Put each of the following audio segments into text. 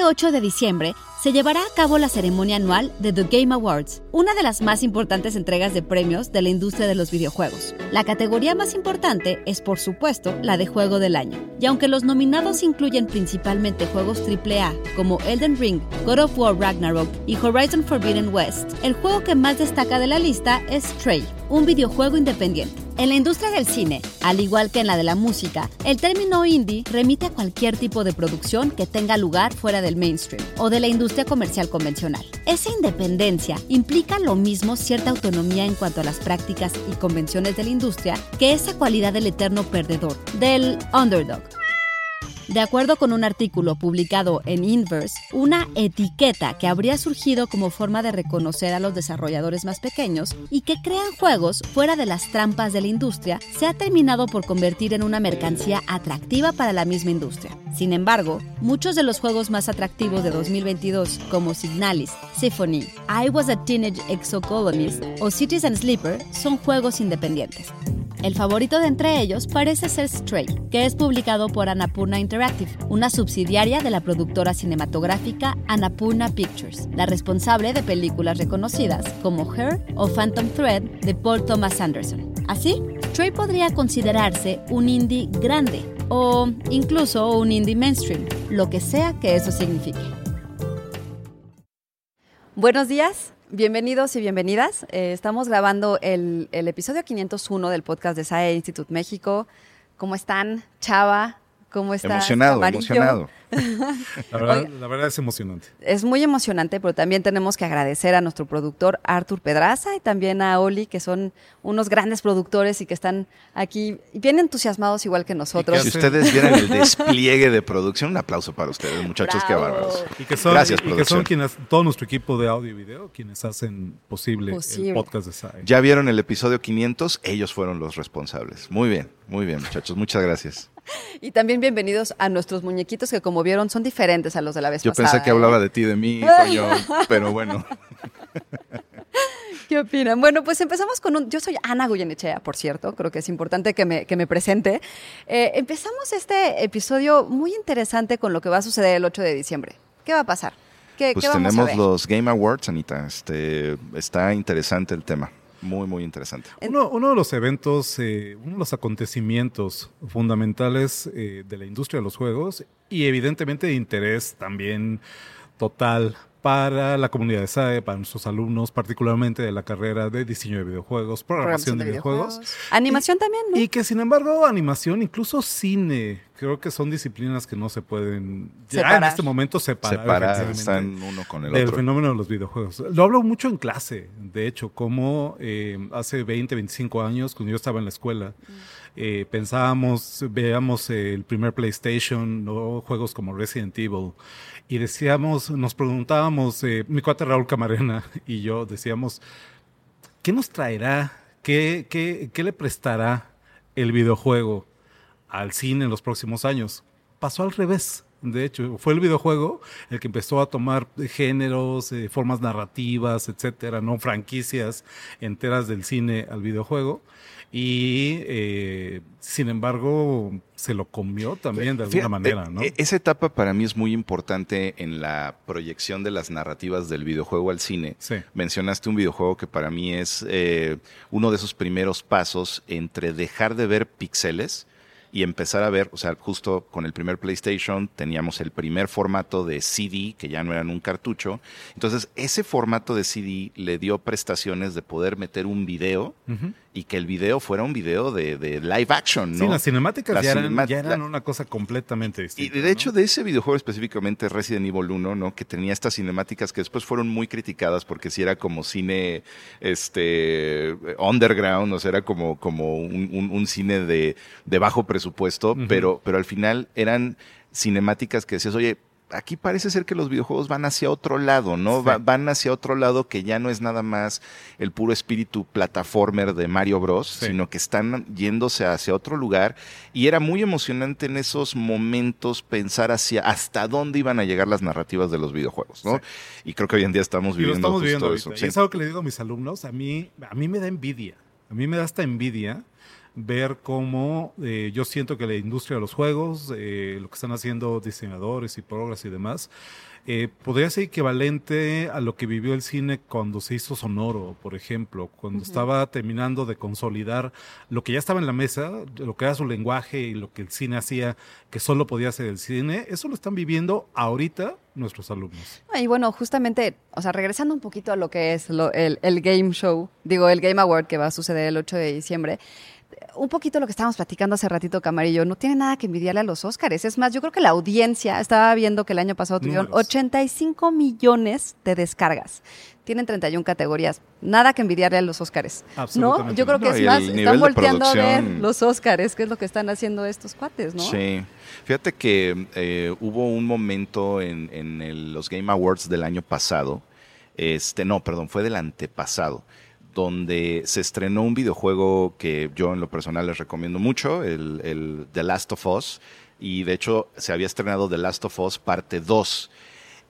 Este 8 de diciembre se llevará a cabo la ceremonia anual de The Game Awards, una de las más importantes entregas de premios de la industria de los videojuegos. La categoría más importante es, por supuesto, la de Juego del Año. Y aunque los nominados incluyen principalmente juegos AAA como Elden Ring, God of War Ragnarok y Horizon Forbidden West, el juego que más destaca de la lista es Stray, un videojuego independiente. En la industria del cine, al igual que en la de la música, el término indie remite a cualquier tipo de producción que tenga lugar fuera del mainstream o de la industria comercial convencional. Esa independencia implica lo mismo cierta autonomía en cuanto a las prácticas y convenciones de la industria que esa cualidad del eterno perdedor, del underdog. De acuerdo con un artículo publicado en Inverse, una etiqueta que habría surgido como forma de reconocer a los desarrolladores más pequeños y que crean juegos fuera de las trampas de la industria se ha terminado por convertir en una mercancía atractiva para la misma industria. Sin embargo, muchos de los juegos más atractivos de 2022, como Signalis, Symphony, I Was a Teenage Exocolonist o Citizen Sleeper, son juegos independientes. El favorito de entre ellos parece ser Stray, que es publicado por Annapurna Interactive, una subsidiaria de la productora cinematográfica Annapurna Pictures, la responsable de películas reconocidas como Her o Phantom Thread de Paul Thomas Anderson. Así, Stray podría considerarse un indie grande o incluso un indie mainstream, lo que sea que eso signifique. Buenos días, Bienvenidos y bienvenidas. Eh, estamos grabando el, el, episodio 501 del podcast de SAE Institute México. ¿Cómo están, Chava? ¿Cómo estás? Emocionado, Amarillo? emocionado. La verdad, la verdad, es emocionante. Es muy emocionante, pero también tenemos que agradecer a nuestro productor Artur Pedraza y también a Oli, que son unos grandes productores y que están aquí bien entusiasmados igual que nosotros. Si ustedes vieran el despliegue de producción, un aplauso para ustedes, muchachos, qué bárbaros. Y que son, Gracias, y que son quienes, todo nuestro equipo de audio y video, quienes hacen posible, posible. el podcast de SAE. Ya vieron el episodio 500, ellos fueron los responsables. Muy bien, muy bien, muchachos, muchas gracias. Y también bienvenidos a nuestros muñequitos que como vieron son diferentes a los de la vez Yo pasada. Yo pensé que hablaba ¿eh? de ti, de mí, coño, pero bueno. ¿Qué opinan? Bueno, pues empezamos con un... Yo soy Ana Goyenechea, por cierto, creo que es importante que me, que me presente. Eh, empezamos este episodio muy interesante con lo que va a suceder el 8 de diciembre. ¿Qué va a pasar? ¿Qué, pues ¿qué vamos tenemos a ver? los Game Awards, Anita. Este, está interesante el tema. Muy, muy interesante. Uno, uno de los eventos, eh, uno de los acontecimientos fundamentales eh, de la industria de los juegos y evidentemente de interés también total para la comunidad de SAE, para nuestros alumnos, particularmente de la carrera de diseño de videojuegos, programación de, de videojuegos. videojuegos. Animación y, también, ¿no? Y que sin embargo, animación, incluso cine, creo que son disciplinas que no se pueden separar. ya en este momento separar. Separar, están uno con el del otro. fenómeno de los videojuegos. Lo hablo mucho en clase, de hecho, como eh, hace 20, 25 años, cuando yo estaba en la escuela, mm. eh, pensábamos, veíamos el primer PlayStation, ¿no? juegos como Resident Evil, y decíamos, nos preguntábamos, eh, mi cuate Raúl Camarena y yo decíamos, ¿qué nos traerá? ¿Qué, qué, qué le prestará el videojuego al cine en los próximos años? Pasó al revés. De hecho, fue el videojuego el que empezó a tomar géneros, eh, formas narrativas, etcétera, no franquicias enteras del cine al videojuego. Y eh, sin embargo, se lo comió también de alguna Fíjate, manera, ¿no? Esa etapa para mí es muy importante en la proyección de las narrativas del videojuego al cine. Sí. Mencionaste un videojuego que para mí es eh, uno de esos primeros pasos entre dejar de ver píxeles y empezar a ver, o sea, justo con el primer PlayStation teníamos el primer formato de CD, que ya no eran un cartucho. Entonces, ese formato de CD le dio prestaciones de poder meter un video. Y que el video fuera un video de, de live action, ¿no? Sí, las cinemáticas ya, eran, ya eran, una cosa completamente distinta. Y de hecho, ¿no? de ese videojuego específicamente Resident Evil 1, ¿no? Que tenía estas cinemáticas que después fueron muy criticadas porque si era como cine este underground, o sea, era como, como un, un, un cine de, de bajo presupuesto, uh -huh. pero, pero al final eran cinemáticas que decías, oye, aquí parece ser que los videojuegos van hacia otro lado, ¿no? Sí. Va, van hacia otro lado que ya no es nada más el puro espíritu plataformer de Mario Bros, sí. sino que están yéndose hacia otro lugar. Y era muy emocionante en esos momentos pensar hacia hasta dónde iban a llegar las narrativas de los videojuegos, ¿no? Sí. Y creo que hoy en día estamos viviendo, estamos viviendo eso. Y es algo que le digo a mis alumnos, a mí, a mí me da envidia. A mí me da esta envidia ver cómo eh, yo siento que la industria de los juegos, eh, lo que están haciendo diseñadores y progras y demás, eh, podría ser equivalente a lo que vivió el cine cuando se hizo Sonoro, por ejemplo, cuando estaba terminando de consolidar lo que ya estaba en la mesa, lo que era su lenguaje y lo que el cine hacía, que solo podía hacer el cine, eso lo están viviendo ahorita nuestros alumnos. Y bueno, justamente, o sea, regresando un poquito a lo que es lo- el, el Game Show, digo, el Game Award que va a suceder el 8 de diciembre, un poquito lo que estábamos platicando hace ratito, Camarillo, no tiene nada que envidiarle a los Óscares. Es más, yo creo que la audiencia, estaba viendo que el año pasado tuvieron Números. 85 millones de descargas. Tienen 31 categorías. Nada que envidiarle a los Óscares. ¿No? Absolutamente Yo creo que No, es más, están volteando a ver los Óscares, que es lo que están haciendo estos cuates, ¿no? Sí. Fíjate que eh, hubo un momento en, en el- los Game Awards del año pasado, este, no, perdón, fue del antepasado, donde se estrenó un videojuego que yo en lo personal les recomiendo mucho, el, el The Last of Us, y de hecho se había estrenado The Last of Us parte 2.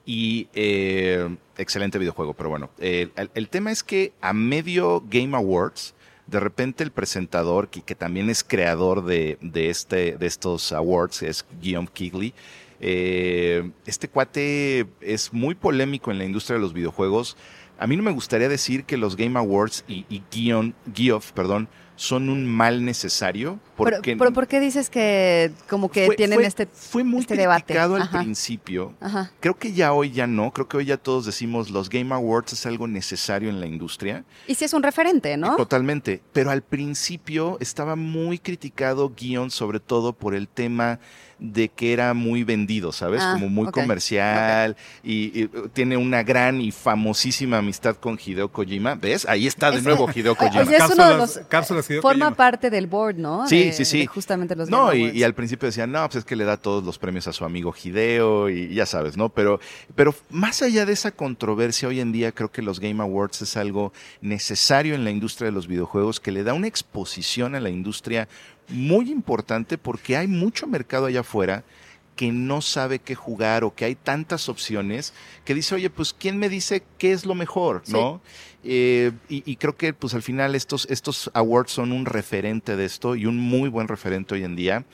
Y eh, excelente videojuego, pero bueno, eh, el, el tema es que a medio Game Awards, de repente el presentador, que, que también es creador de, de este, de estos awards, es Guillaume Kigley, eh, este cuate es muy polémico en la industria de los videojuegos. A mí no me gustaría decir que los Game Awards y, y Geoff, perdón, son un mal necesario. Porque pero ¿por qué dices que como que fue- tienen fue- este, fue muy este debate? criticado al Ajá. principio. Ajá. Creo que ya hoy ya no. Creo que hoy ya todos decimos los Game Awards es algo necesario en la industria. Y sí es un referente, ¿no? Totalmente. Pero al principio estaba muy criticado Guion, sobre todo por el tema de que era muy vendido, ¿sabes? Ah, Como muy comercial y, y, uh, tiene una gran y famosísima amistad con Hideo Kojima. ¿Ves? Ahí está de nuevo Hideo Kojima. Oye, es uno de los... cápsulas Hideo forma Kojima. parte del board, ¿no? Sí, De- sí, sí. de justamente los No, y al principio decían, no, pues es que le da todos los premios a su amigo Hideo y ya sabes, ¿no? Pero, pero más allá de esa controversia, hoy en día creo que los Game Awards es algo necesario en la industria de los videojuegos que le da una exposición a la industria muy importante porque hay mucho mercado allá afuera que no sabe qué jugar o que hay tantas opciones que dice, oye, pues ¿quién me dice qué es lo mejor? Sí. ¿No? Eh, y, y creo que pues al final estos, estos awards son un referente de esto y un muy buen referente hoy en día.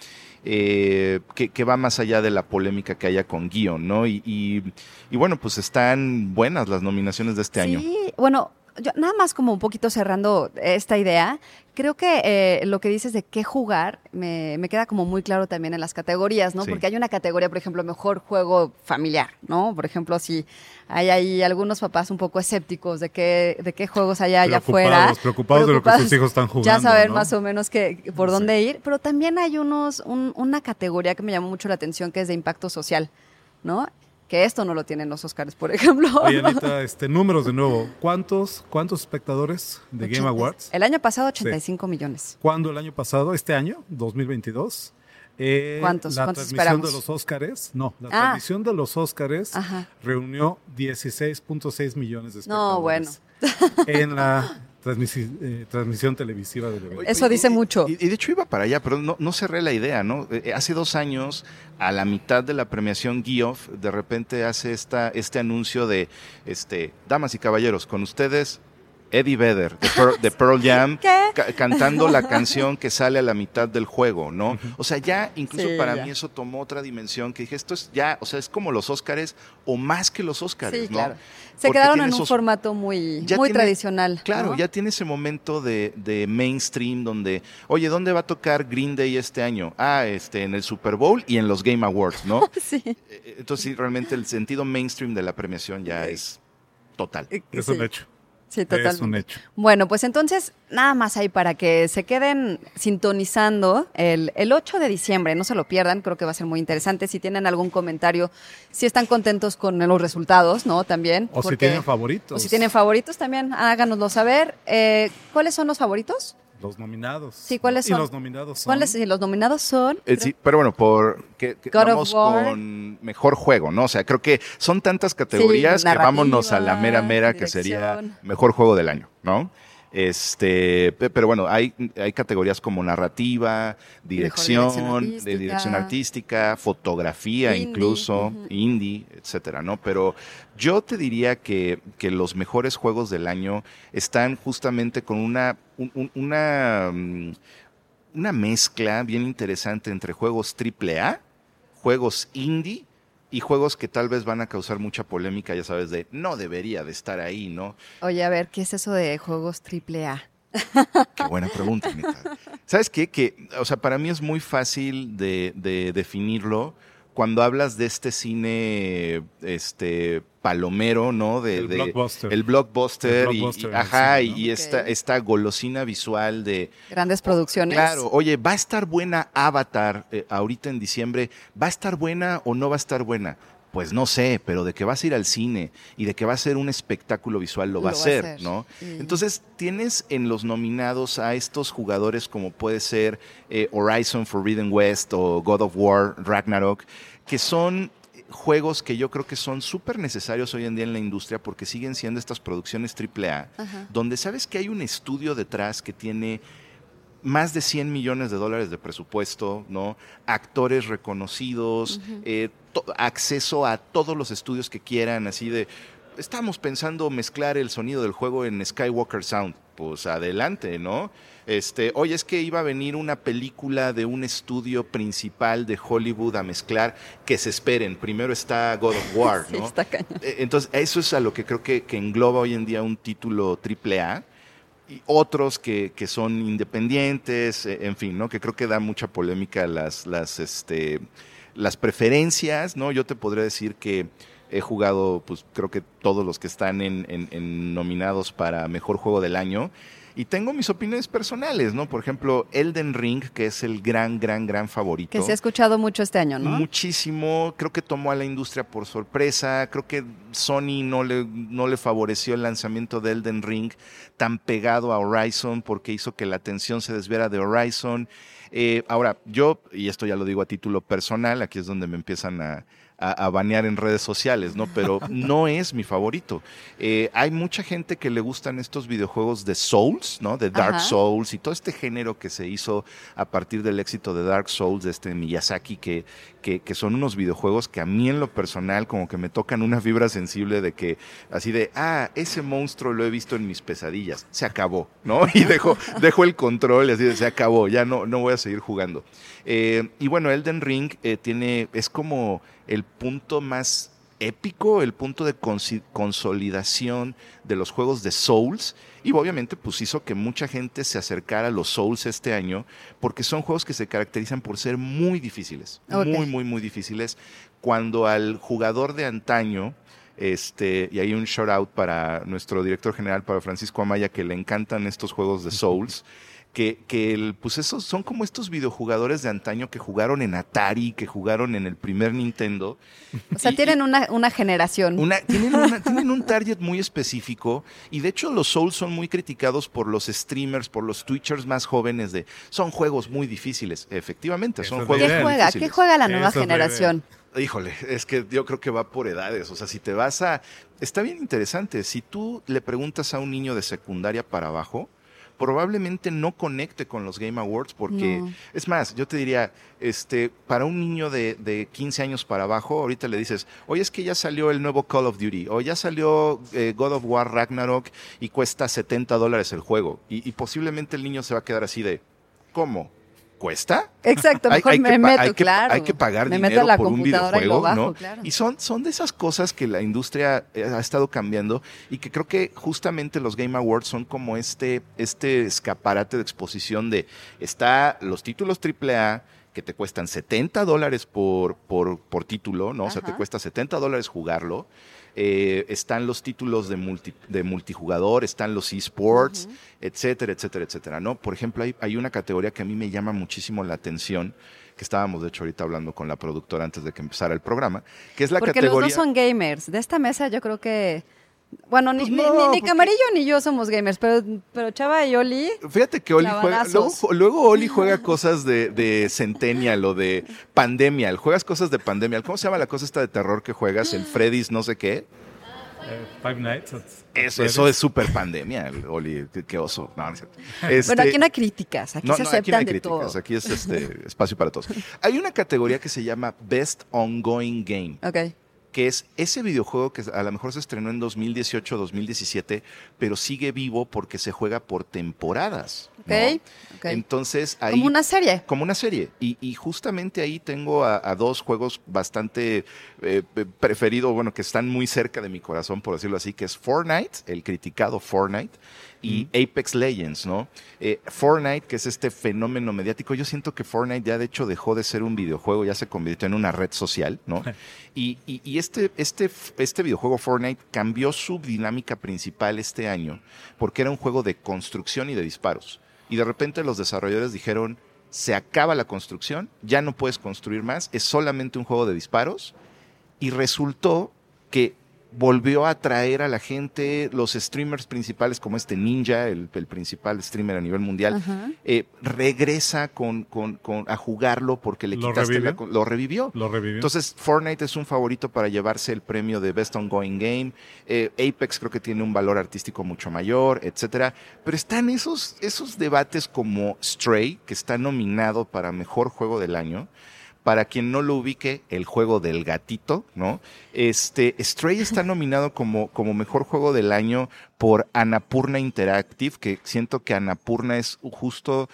eh, que, que va más allá de la polémica que haya con guion, ¿no? Y, y, y bueno, pues están buenas las nominaciones de este año. Sí, bueno, yo nada más como un poquito cerrando esta idea, creo que eh, lo que dices de qué jugar me, me queda como muy claro también en las categorías, ¿no? Sí. Porque hay una categoría, por ejemplo, mejor juego familiar, ¿no? Por ejemplo, si hay ahí algunos papás un poco escépticos de qué, de qué juegos hay allá afuera. Preocupados, preocupados de lo que sus hijos están jugando. Ya saber ¿no? más o menos que, por dónde ir, pero también hay unos, un- una categoría que me llamó mucho la atención que es de impacto social, ¿no? Que esto no lo tienen los Oscars, por ejemplo. Oye, Anita, este, números de nuevo. ¿Cuántos, cuántos espectadores de Game Awards? El año pasado 85 millones. ¿Cuándo el año pasado? ¿Este año? ¿2022? Eh, ¿Cuántos? La ¿Cuántos transmisión esperamos? de los Óscares, no, la Ah. transmisión de los Óscares reunió 16.6 millones de espectadores. No, bueno. En la transmisi- eh, transmisión televisiva del evento. Eso dice mucho. Y, y de hecho iba para allá, pero no, no cerré la idea, ¿no? Eh, hace dos años, a la mitad de la premiación Geoff, de repente hace esta, este anuncio de, este, damas y caballeros, con ustedes, Eddie Vedder, de Pearl, de Pearl Jam, cantando la canción que sale a la mitad del juego, ¿no? O sea, ya, incluso Sí, para ya. mí eso tomó otra dimensión, que dije, esto es ya, o sea, es como los Óscares, o más que los Óscares, Sí, ¿no? claro. Se Porque quedaron en un esos- formato muy, ya muy tiene- tradicional. Claro, ¿no? ya tiene ese momento de, de mainstream donde, oye, ¿dónde va a tocar Green Day este año? Ah, este, en el Super Bowl y en los Game Awards, ¿no? Sí. Eh, Entonces, sí, realmente el sentido mainstream de la premiación ya es total. Es Sí. un hecho. Sí, Es totalmente. un hecho. Bueno, pues entonces, nada más ahí para que se queden sintonizando el, el 8 de diciembre, no se lo pierdan, creo que va a ser muy interesante. Si tienen algún comentario, si están contentos con los resultados, ¿no? También. O si tienen favoritos. O si tienen favoritos también, háganoslo saber. Eh, ¿Cuáles son los favoritos? Los nominados. Sí, ¿cuáles Y son? los nominados son. ¿Cuáles? Los nominados son. Eh, sí, pero bueno, por que, que God of vamos War. con mejor juego, ¿no? O sea, creo que son tantas categorías que vámonos a la mera mera que sería mejor juego del año, ¿no? Este, pe- pero bueno, hay, hay categorías como narrativa, dirección, dirección de dirección artística. artística, fotografía Indie, incluso, indie, etcétera, ¿no? Pero yo te diría que, que los mejores juegos del año están justamente con una, un- un- una, mm, una mezcla bien interesante entre juegos AAA, juegos indie y juegos que tal vez van a causar mucha polémica, ya sabes, de no debería de estar ahí, ¿no? Oye, a ver, ¿qué es eso de juegos AAA? Qué buena pregunta, neta. ¿Sabes qué? Que, o sea, para mí es muy fácil de, de definirlo cuando hablas de este cine este palomero, ¿no? De, El de- blockbuster. El blockbuster, El y- blockbuster ajá, y esta, esta golosina visual de Grandes producciones. Claro, oye, ¿va a estar buena Avatar eh, ahorita en diciembre? ¿Va a estar buena o no va a estar buena? Pues no sé, pero de que vas a ir al cine y de que va a ser un espectáculo visual lo va a ser, ¿no? Sí. Entonces tienes en los nominados a estos jugadores como puede ser eh, Horizon Forbidden West o God of War Ragnarok, que son juegos que yo creo que son súper necesarios hoy en día en la industria porque siguen siendo estas producciones AAA, Ajá. donde sabes que hay un estudio detrás que tiene más de 100 millones de dólares de presupuesto, ¿no? Actores reconocidos, eh, acceso a todos los estudios que quieran, así de, estamos pensando mezclar el sonido del juego en Skywalker Sound. Pues adelante, ¿no? Este, oye, es que iba a venir una película de un estudio principal de Hollywood a mezclar, que se esperen. Primero está God of War, Sí, ¿no? está cañón. Eh, Entonces, eso es a lo que creo que, que engloba hoy en día un título triple A y otros que, que son independientes, eh, en fin, ¿no? Que creo que da mucha polémica las, las, este, las preferencias, ¿no? Yo te podría decir que he jugado, pues creo que todos los que están en, en- en nominados para Mejor Juego del Año. Y tengo mis opiniones personales, ¿no? Por ejemplo, Elden Ring, que es el gran, gran, gran favorito. Que se ha escuchado mucho este año, ¿no? Muchísimo, creo que tomó a la industria por sorpresa, creo que Sony no le, no le favoreció el lanzamiento de Elden Ring tan pegado a Horizon porque hizo que la atención se desviara de Horizon. Eh, ahora, yo, y esto ya lo digo a título personal, aquí es donde me empiezan a, a, a banear en redes sociales, ¿no? Pero no es mi favorito. Eh, hay mucha gente que le gustan estos videojuegos de Souls, ¿no? De Dark Ajá. Souls y todo este género que se hizo a partir del éxito de Dark Souls, de este Miyazaki, que, que, que son unos videojuegos que a mí en lo personal como que me tocan una fibra sensible de que así de, ah, ese monstruo lo he visto en mis pesadillas, se acabó, ¿no? Y dejo, dejo el control y así de, se acabó, ya no, no voy a seguir jugando. Eh, y bueno, Elden Ring eh, tiene, es como el punto más épico, el punto de consolidación de los juegos de Souls y obviamente pues hizo que mucha gente se acercara a los Souls este año porque son juegos que se caracterizan por ser muy difíciles, muy muy muy difíciles cuando al jugador de antaño este, y hay un shout out para nuestro director general, para Francisco Amaya, que le encantan estos juegos de Souls. Que, que el, pues esos son como estos videojugadores de antaño que jugaron en Atari, que jugaron en el primer Nintendo. O sea, Y- tienen una, una generación. una- tienen, una- tienen un target muy específico y de hecho los Souls son muy criticados por los streamers, por los Twitchers más jóvenes de son juegos muy difíciles. Efectivamente, son juegos ¿Qué juega? difíciles. ¿Qué juega la nueva generación? Híjole, es que yo creo que va por edades. O sea, si te vas a. Está bien interesante. Si tú le preguntas a un niño de secundaria para abajo, probablemente no conecte con los Game Awards porque. No. Es más, yo te diría, este, para un niño de, de 15 años para abajo, ahorita le dices, oye, es que ya salió el nuevo Call of Duty, o ya salió eh, God of War Ragnarok y cuesta 70 dólares el juego. Y, y posiblemente el niño se va a quedar así de, ¿cómo? ¿Cuesta? Exacto, Hay- mejor hay me que meto, hay que, claro. Hay que pagar me dinero meto a la por un y videojuego, bajo, ¿no? claro. Y son, son de esas cosas que la industria eh, ha estado cambiando y que creo que justamente los Game Awards son como este, este escaparate de exposición de está los títulos AAA que te cuestan 70 dólares por, por, por título, ¿no? O sea, te cuesta 70 dólares jugarlo. Eh, están los títulos de, multi- de multijugador, están los esports, etcétera, etcétera, etcétera, ¿no? Por ejemplo, hay, hay una categoría que a mí me llama muchísimo la atención, que estábamos de hecho ahorita hablando con la productora antes de que empezara el programa, que es la Porque categoría... los dos son gamers. De esta mesa yo creo que... Bueno, ni, Pues ni- no, ni- ni porque- Camarillo ni yo somos gamers, pero, pero Chava y Oli... Fíjate que Oli juega, luego, Oli juega cosas de, de Centennial o de Pandemial, juegas cosas de Pandemial. ¿Cómo se llama la cosa esta de terror que juegas? El Freddy's no sé qué. Eh, Five Nights at- Eso, eso es súper pandemia, Oli, qué, qué oso. No, no es cierto. Este, Bueno, aquí no hay críticas, aquí no, se no, aceptan aquí no hay de críticas, todo. aquí es este espacio para todos. Hay una categoría que se llama Best Ongoing Game, Ok. Que es ese videojuego que a lo mejor se estrenó en 2018, 2017, pero sigue vivo porque se juega por temporadas. ¿no? Ok, ok. Entonces ahí... Como una serie. Como una serie. Y, y justamente ahí tengo a, a dos juegos bastante eh, preferidos, bueno, que están muy cerca de mi corazón, por decirlo así, que es Fortnite, el criticado Fortnite, y Apex Legends, ¿no? Eh, Fortnite, que es este fenómeno mediático, yo siento que Fortnite ya de hecho dejó de ser un videojuego, ya se convirtió en una red social, ¿no? Y, y- y este, este, este videojuego Fortnite cambió su dinámica principal este año, porque era un juego de construcción y de disparos. Y de repente los desarrolladores dijeron, se acaba la construcción, ya no puedes construir más, es solamente un juego de disparos. Y resultó que volvió a atraer a la gente, los streamers principales como este Ninja, el, el principal streamer a nivel mundial, eh, regresa con, con- con- a jugarlo porque le ¿Lo quitaste revivió? la lo revivió. Lo revivió. Entonces, Fortnite es un favorito para llevarse el premio de Best Ongoing Game. Eh, Apex creo que tiene un valor artístico mucho mayor, etcétera. Pero están esos, esos debates como Stray, que está nominado para mejor juego del año. Para quien no lo ubique, el juego del gatito, ¿no? Este, Stray está nominado como, como mejor juego del año por Annapurna Interactive, que siento que Annapurna es justo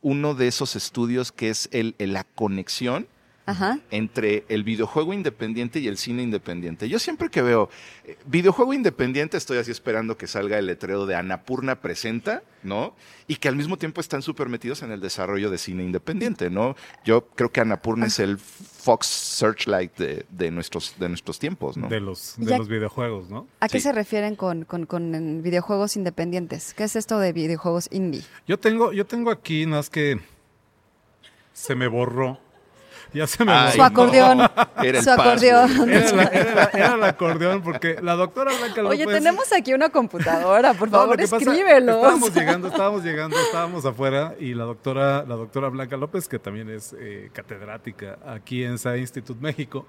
uno de esos estudios que es el- la conexión Ajá. entre el videojuego independiente y el cine independiente. Yo siempre que veo eh, videojuego independiente estoy así esperando que salga el letrero de Anapurna presenta, ¿no? Y que al mismo tiempo están súper metidos en el desarrollo de cine independiente, ¿no? Yo creo que Anapurna es el Fox Searchlight de, de nuestros, de nuestros tiempos, ¿no? de los, de Ya- los videojuegos, ¿no? ¿A qué Sí. se refieren con, con- videojuegos independientes? ¿Qué es esto de videojuegos indie? Yo tengo, yo tengo aquí, nada más que se me borró. Ya se me Ay. Su acordeón. Era el Su acordeón. Era, la- era la- era el acordeón, porque la doctora Blanca López... Oye, tenemos aquí una computadora, por favor, escríbelo. Estábamos llegando, estábamos llegando, estábamos afuera y la doctora, la doctora Blanca López, que también es eh, catedrática aquí en SAE Institute México,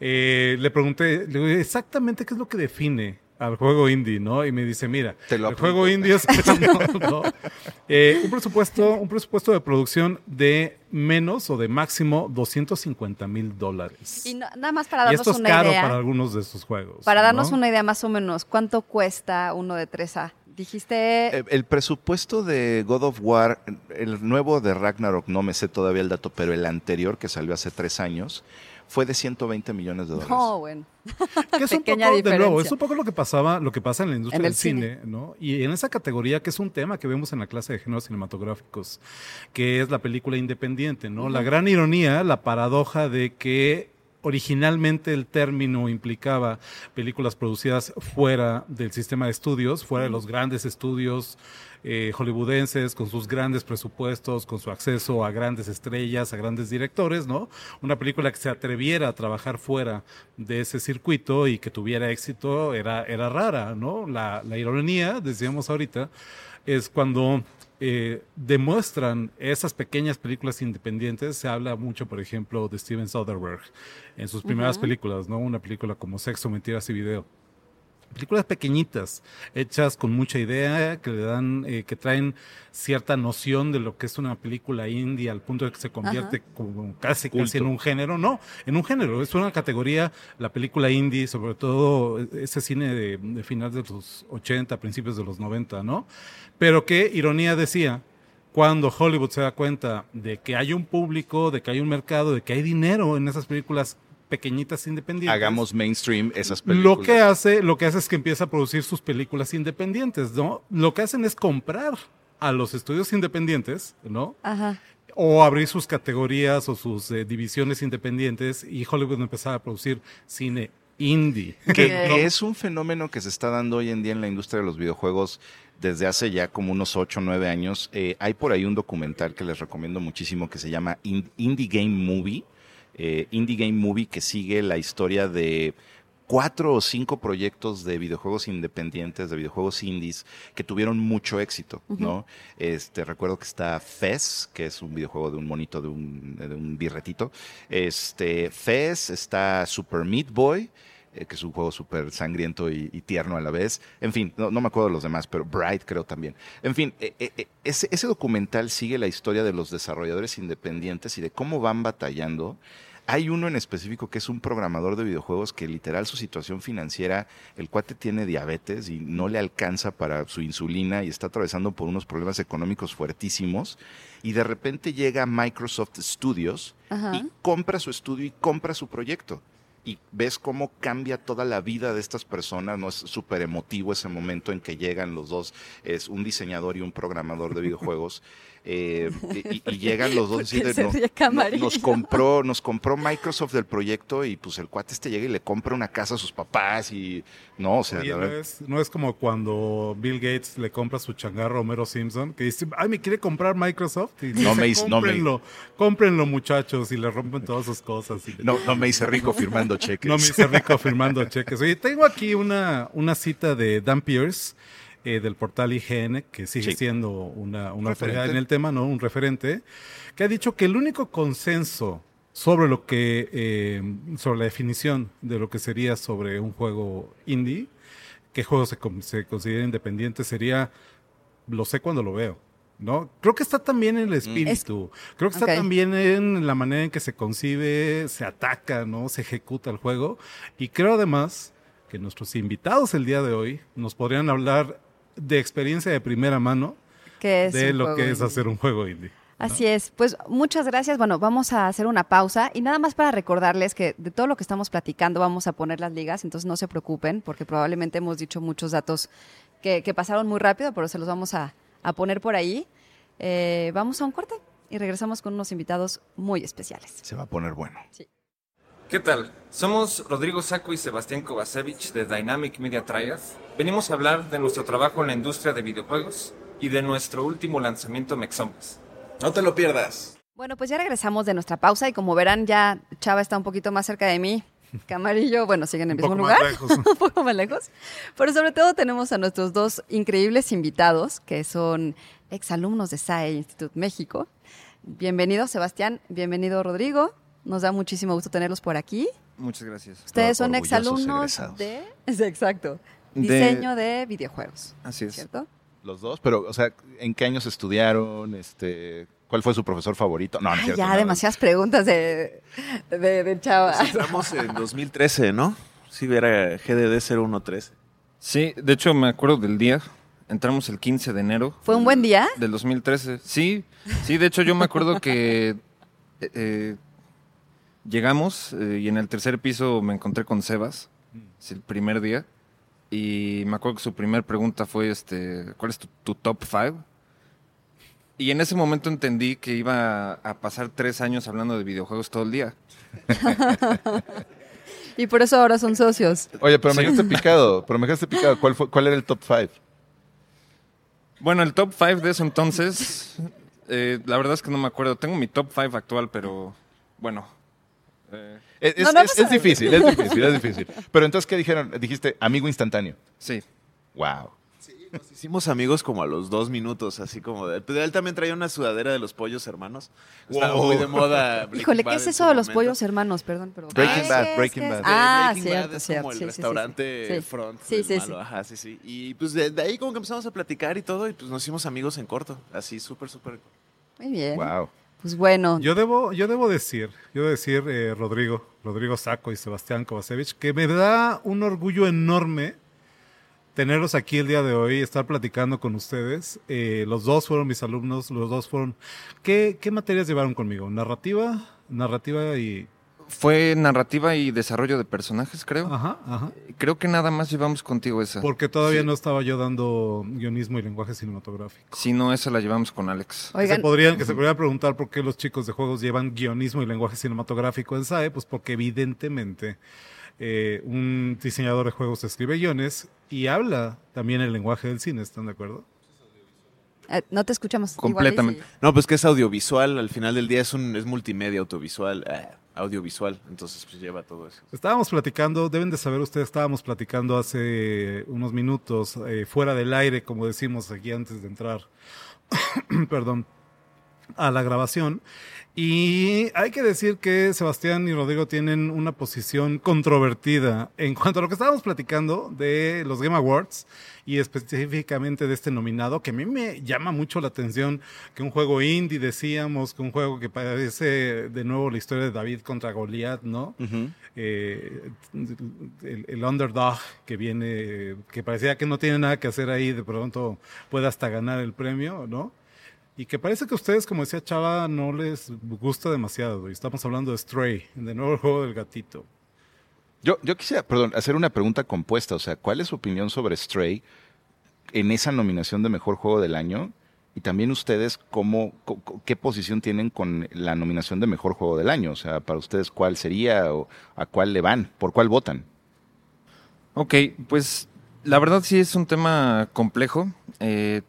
eh, le pregunté le digo, exactamente qué es lo que define al juego indie, ¿no? Y me dice, mira, Te lo el apunto. juego indie es no, no. Eh, un presupuesto, un presupuesto de producción de menos o de máximo 250 mil dólares. Y no- nada más para Y darnos esto es una caro idea. para algunos de estos juegos. Para darnos ¿no? una idea más o menos, ¿cuánto cuesta uno de 3A? Dijiste... Eh, El presupuesto de God of War, el nuevo de Ragnarok, no me sé todavía el dato, pero el anterior que salió hace tres años, fue de 120 millones de dólares. no, bueno. que es un poco, de nuevo, es un poco lo que pasaba, lo que pasa en la industria En del cine, ¿no? Y en esa categoría que es un tema que vemos en la clase de géneros cinematográficos, que es la película independiente, ¿no? La gran ironía, la paradoja de que originalmente el término implicaba películas producidas fuera del sistema de estudios, fuera de los grandes estudios eh, hollywoodenses, con sus grandes presupuestos, con su acceso a grandes estrellas, a grandes directores, ¿no? Una película que se atreviera a trabajar fuera de ese circuito y que tuviera éxito era, era rara, ¿no? La, la ironía, decíamos ahorita, es cuando eh, demuestran esas pequeñas películas independientes. Se habla mucho, por ejemplo, de Steven Soderbergh en sus primeras películas, ¿no? Una película como Sexo, Mentiras y Video. Películas pequeñitas, hechas con mucha idea, que le dan, eh, que traen cierta noción de lo que es una película indie al punto de que se convierte como casi, casi en un género. No, en un género, es una categoría, la película indie, sobre todo ese cine de, de finales de los 80, principios de los 90, ¿no? Pero que, ironía decía, cuando Hollywood se da cuenta de que hay un público, de que hay un mercado, de que hay dinero en esas películas pequeñitas independientes. Hagamos mainstream esas películas. Lo que hace, lo que hace es que empieza a producir sus películas independientes, ¿no? Lo que hacen es comprar a los estudios independientes, ¿no? Ajá. O abrir sus categorías o sus eh, divisiones independientes y Hollywood empezaba a producir cine indie. que, es un fenómeno que se está dando hoy en día en la industria de los videojuegos desde hace ya como unos 8 o 9 años. Eh, hay por ahí un documental que les recomiendo muchísimo que se llama In- Indie Game Movie. Eh, Indie Game Movie que sigue la historia de cuatro o cinco proyectos de videojuegos independientes, de videojuegos indies, que tuvieron mucho éxito, ¿no? Este, recuerdo que está Fez, que es un videojuego de un monito, de un, de un birretito. Este, Fez, está Super Meat Boy, eh, que es un juego súper sangriento y, y tierno a la vez. En fin, no, no me acuerdo de los demás, pero Bright creo también. En fin, eh, eh, ese, ese documental sigue la historia de los desarrolladores independientes y de cómo van batallando Hay uno en específico que es un programador de videojuegos que literal su situación financiera, el cuate tiene diabetes y no le alcanza para su insulina y está atravesando por unos problemas económicos fuertísimos y de repente llega a Microsoft Studios Ajá. y compra su estudio y compra su proyecto. Y ves cómo cambia toda la vida de estas personas, ¿no? Es súper emotivo ese momento en que llegan los dos, es un diseñador y un programador de videojuegos, eh, y, y llegan los dos ¿Por así qué de, se no- ríe no- Camarillo? nos compró, nos compró Microsoft del proyecto y pues el cuate este llega y le compra una casa a sus papás y no, o sea, Oye, no, es, no es como cuando Bill Gates le compra su changarro a Homero Simpson, que dice, ay, me quiere comprar Microsoft. Y No dice, me hizo- no me- cómprenlo, cómprenlo muchachos, y le rompen todas sus cosas. y no, no me hice rico firmando cheques. No me hice rico firmando cheques. Oye, tengo aquí una, una cita de Dan Pierce, eh, del portal IGN, que sigue Sí. siendo una, una autoridad en el tema, ¿no? Un referente, que ha dicho que el único consenso sobre lo que, eh, sobre la definición de lo que sería sobre un juego indie, qué juego se, se considera independiente, sería, lo sé cuando lo veo. ¿No? Creo que está también en el espíritu. Creo que está también en la manera en que se concibe, se ataca, ¿no? Se ejecuta el juego. Y creo además que nuestros invitados el día de hoy nos podrían hablar de experiencia de primera mano ¿Qué es de lo que es hacer un juego indie. Así es. Pues muchas gracias. Bueno, vamos a hacer una pausa y nada más para recordarles que de todo lo que estamos platicando vamos a poner las ligas, entonces no se preocupen porque probablemente hemos dicho muchos datos que, que pasaron muy rápido, pero se los vamos a, a poner por ahí. Eh, vamos a un corte y regresamos con unos invitados muy especiales. Se va a poner bueno. ¿Qué tal? Somos Rodrigo Saco y Sebastián Kovacevic de Dynamic Media Triad. Venimos a hablar de nuestro trabajo en la industria de videojuegos y de nuestro último lanzamiento Mexombres. No te lo pierdas. Bueno, pues ya regresamos de nuestra pausa y como verán ya Chava está un poquito más cerca de mí. Camarillo, bueno, siguen en el Un mismo poco más lugar. lejos. un poco más lejos. Pero sobre todo tenemos a nuestros dos increíbles invitados, que son exalumnos de SAE Institute México. Bienvenido, Sebastián. Bienvenido, Rodrigo. Nos da muchísimo gusto tenerlos por aquí. Muchas gracias. Ustedes son exalumnos de... Sí, Exacto. Diseño de videojuegos, Así es. ¿cierto? Los dos, pero, o sea, ¿en qué años estudiaron? Este, ¿Cuál fue su profesor favorito? No, no es Ay, cierto, ya, demasiadas preguntas de, de, de Chava. Pues entramos en 2013, ¿no? Sí, era GDD 0113. Sí, de hecho me acuerdo del día. Entramos el 15 de enero. ¿Fue un buen día? Del 2013. Sí, sí, de hecho yo me acuerdo que eh, eh, llegamos eh, y en el tercer piso me encontré con Sebas, es el primer día, y me acuerdo que su primera pregunta fue, este, ¿cuál es tu, tu top five? Y en ese momento entendí que iba a pasar tres años hablando de videojuegos todo el día. Y por eso ahora son socios. Oye, pero me dejaste picado, pero me dejaste picado. ¿Cuál, fue, ¿Cuál era el top five? Bueno, el top five de ese entonces, eh, la verdad es que no me acuerdo. Tengo mi top five actual, pero bueno. Eh, Es, es- No, no es- es difícil, es difícil, es difícil. Pero entonces, ¿qué dijeron? Dijiste amigo instantáneo. sí. Wow. Nos hicimos amigos como a los dos minutos, así como de... Él también traía una sudadera de los pollos hermanos. Estaba Wow. muy de moda. Breaking Híjole, ¿qué Bad es eso de los momento. pollos hermanos? Perdón, pero... Breaking ¿Qué Bad, es? Breaking ¿Qué es? Bad. Ah, Breaking cierto, Bad es cierto. como el Sí, sí, sí, sí. restaurante Sí. front Sí, sí, malo, sí. Ajá, sí, sí. Y pues de, de ahí como que empezamos a platicar y todo y pues nos hicimos amigos en corto. Así, súper, súper. Muy bien. Wow. Pues bueno, Yo debo, yo debo decir, yo debo decir, eh, Rodrigo, Rodrigo Saco y Sebastián Kovacevic, que me da un orgullo enorme tenerlos aquí el día de hoy, estar platicando con ustedes. Eh, los dos fueron mis alumnos, los dos fueron... ¿Qué, qué materias llevaron conmigo? ¿Narrativa? Narrativa y... Fue narrativa y desarrollo de personajes, creo. Ajá, ajá. Creo que nada más llevamos contigo esa. Porque todavía no estaba yo dando guionismo y lenguaje cinematográfico. Si no, esa la llevamos con Alex. Que se, oigan, podrían, que se podría preguntar por qué los chicos de juegos llevan guionismo y lenguaje cinematográfico en SAE, pues porque evidentemente eh, un diseñador de juegos escribe guiones y habla también el lenguaje del cine, ¿están de acuerdo? eh, no te escuchamos. Igual Completamente. sí. No, pues que es audiovisual. Al final del día es un es multimedia, audiovisual. eh, audiovisual. Entonces pues lleva todo eso. Estábamos platicando, deben de saber ustedes, estábamos platicando hace unos minutos, eh, fuera del aire, como decimos aquí antes de entrar, perdón, a la grabación. Y hay que decir que Sebastián y Rodrigo tienen una posición controvertida en cuanto a lo que estábamos platicando de los Game Awards y específicamente de este nominado, que a mí me llama mucho la atención que un juego indie, decíamos, que un juego que parece de nuevo la historia de David contra Goliath, ¿no? Eh, el, el underdog que viene, que parecía que no tiene nada que hacer ahí, de pronto puede hasta ganar el premio, ¿no? Y que parece que a ustedes, como decía Chava, no les gusta demasiado. Y estamos hablando de Stray, de nuevo el juego del gatito. Yo, yo quisiera, perdón, hacer una pregunta compuesta. O sea, ¿cuál es su opinión sobre Stray en esa nominación de mejor juego del año? Y también ustedes, cómo, ¿qué posición tienen con la nominación de mejor juego del año? O sea, para ustedes, ¿cuál sería o a cuál le van? ¿Por cuál votan? Ok, pues la verdad sí es un tema complejo. Eh,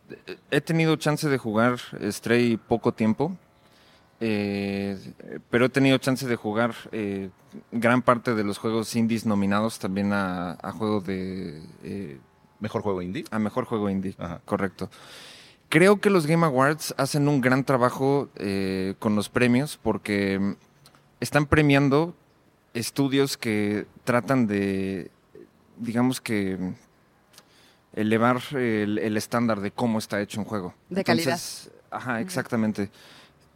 he tenido chance de jugar Stray poco tiempo, eh, pero he tenido chance de jugar eh, gran parte de los juegos indies nominados también a, a juego de... eh, ¿Mejor juego indie? a mejor juego indie, Ajá. correcto. Creo que los Game Awards hacen un gran trabajo eh, con los premios porque están premiando estudios que tratan de, digamos que, elevar el, el estándar de cómo está hecho un juego. De calidad. Ajá, exactamente.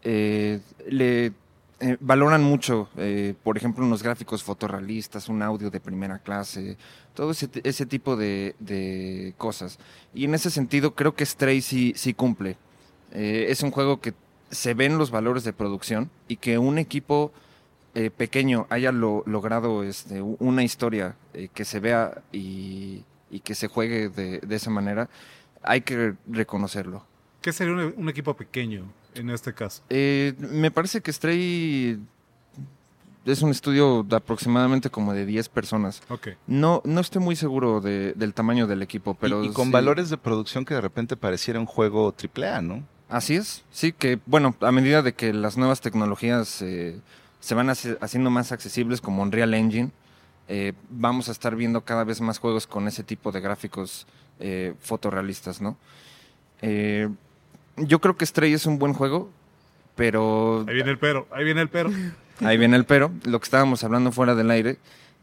Eh, le eh, valoran mucho, eh, por ejemplo, unos gráficos fotorrealistas, un audio de primera clase, todo ese, tipo de, cosas. Y en ese sentido, creo que Stray sí, sí cumple. Eh, es un juego que se ven los valores de producción y que un equipo eh, pequeño haya lo- logrado este, una historia eh, que se vea y, que se juegue de, de esa manera, hay que reconocerlo. ¿Qué sería un, un equipo pequeño en este caso? Eh, me parece que Stray es un estudio de aproximadamente como de 10 personas. Ok. No, no estoy muy seguro de- del tamaño del equipo, pero y, y con sí. valores de producción que de repente pareciera un juego AAA, ¿no? Así es, sí, que bueno, a medida de que las nuevas tecnologías eh, se van haci- haciendo más accesibles como Unreal Engine, eh, vamos a estar viendo cada vez más juegos con ese tipo de gráficos eh, fotorrealistas, ¿no? Eh, yo creo que Stray es un buen juego, pero Ahí viene el pero, ahí viene el pero. Ahí viene el pero. Lo que estábamos hablando fuera del aire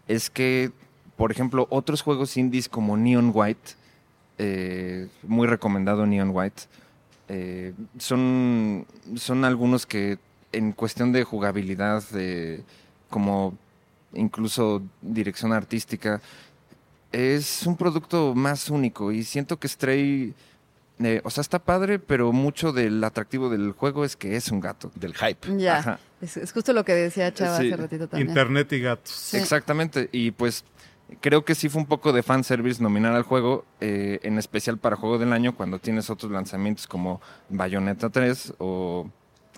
es que, por ejemplo, otros juegos indies como Neon White, eh, muy recomendado Neon White, eh, son, son algunos que en cuestión de jugabilidad, de, como incluso dirección artística, es un producto más único y siento que Stray, eh, o sea, está padre, pero mucho del atractivo del juego es que es un gato. Del hype. Ya. Ajá. Es, es justo lo que decía Chava Sí. hace ratito también. Internet y gatos. Sí. Exactamente, y pues creo que sí fue un poco de fanservice nominar al juego, eh, en especial para Juego del Año, cuando tienes otros lanzamientos como Bayonetta 3 o...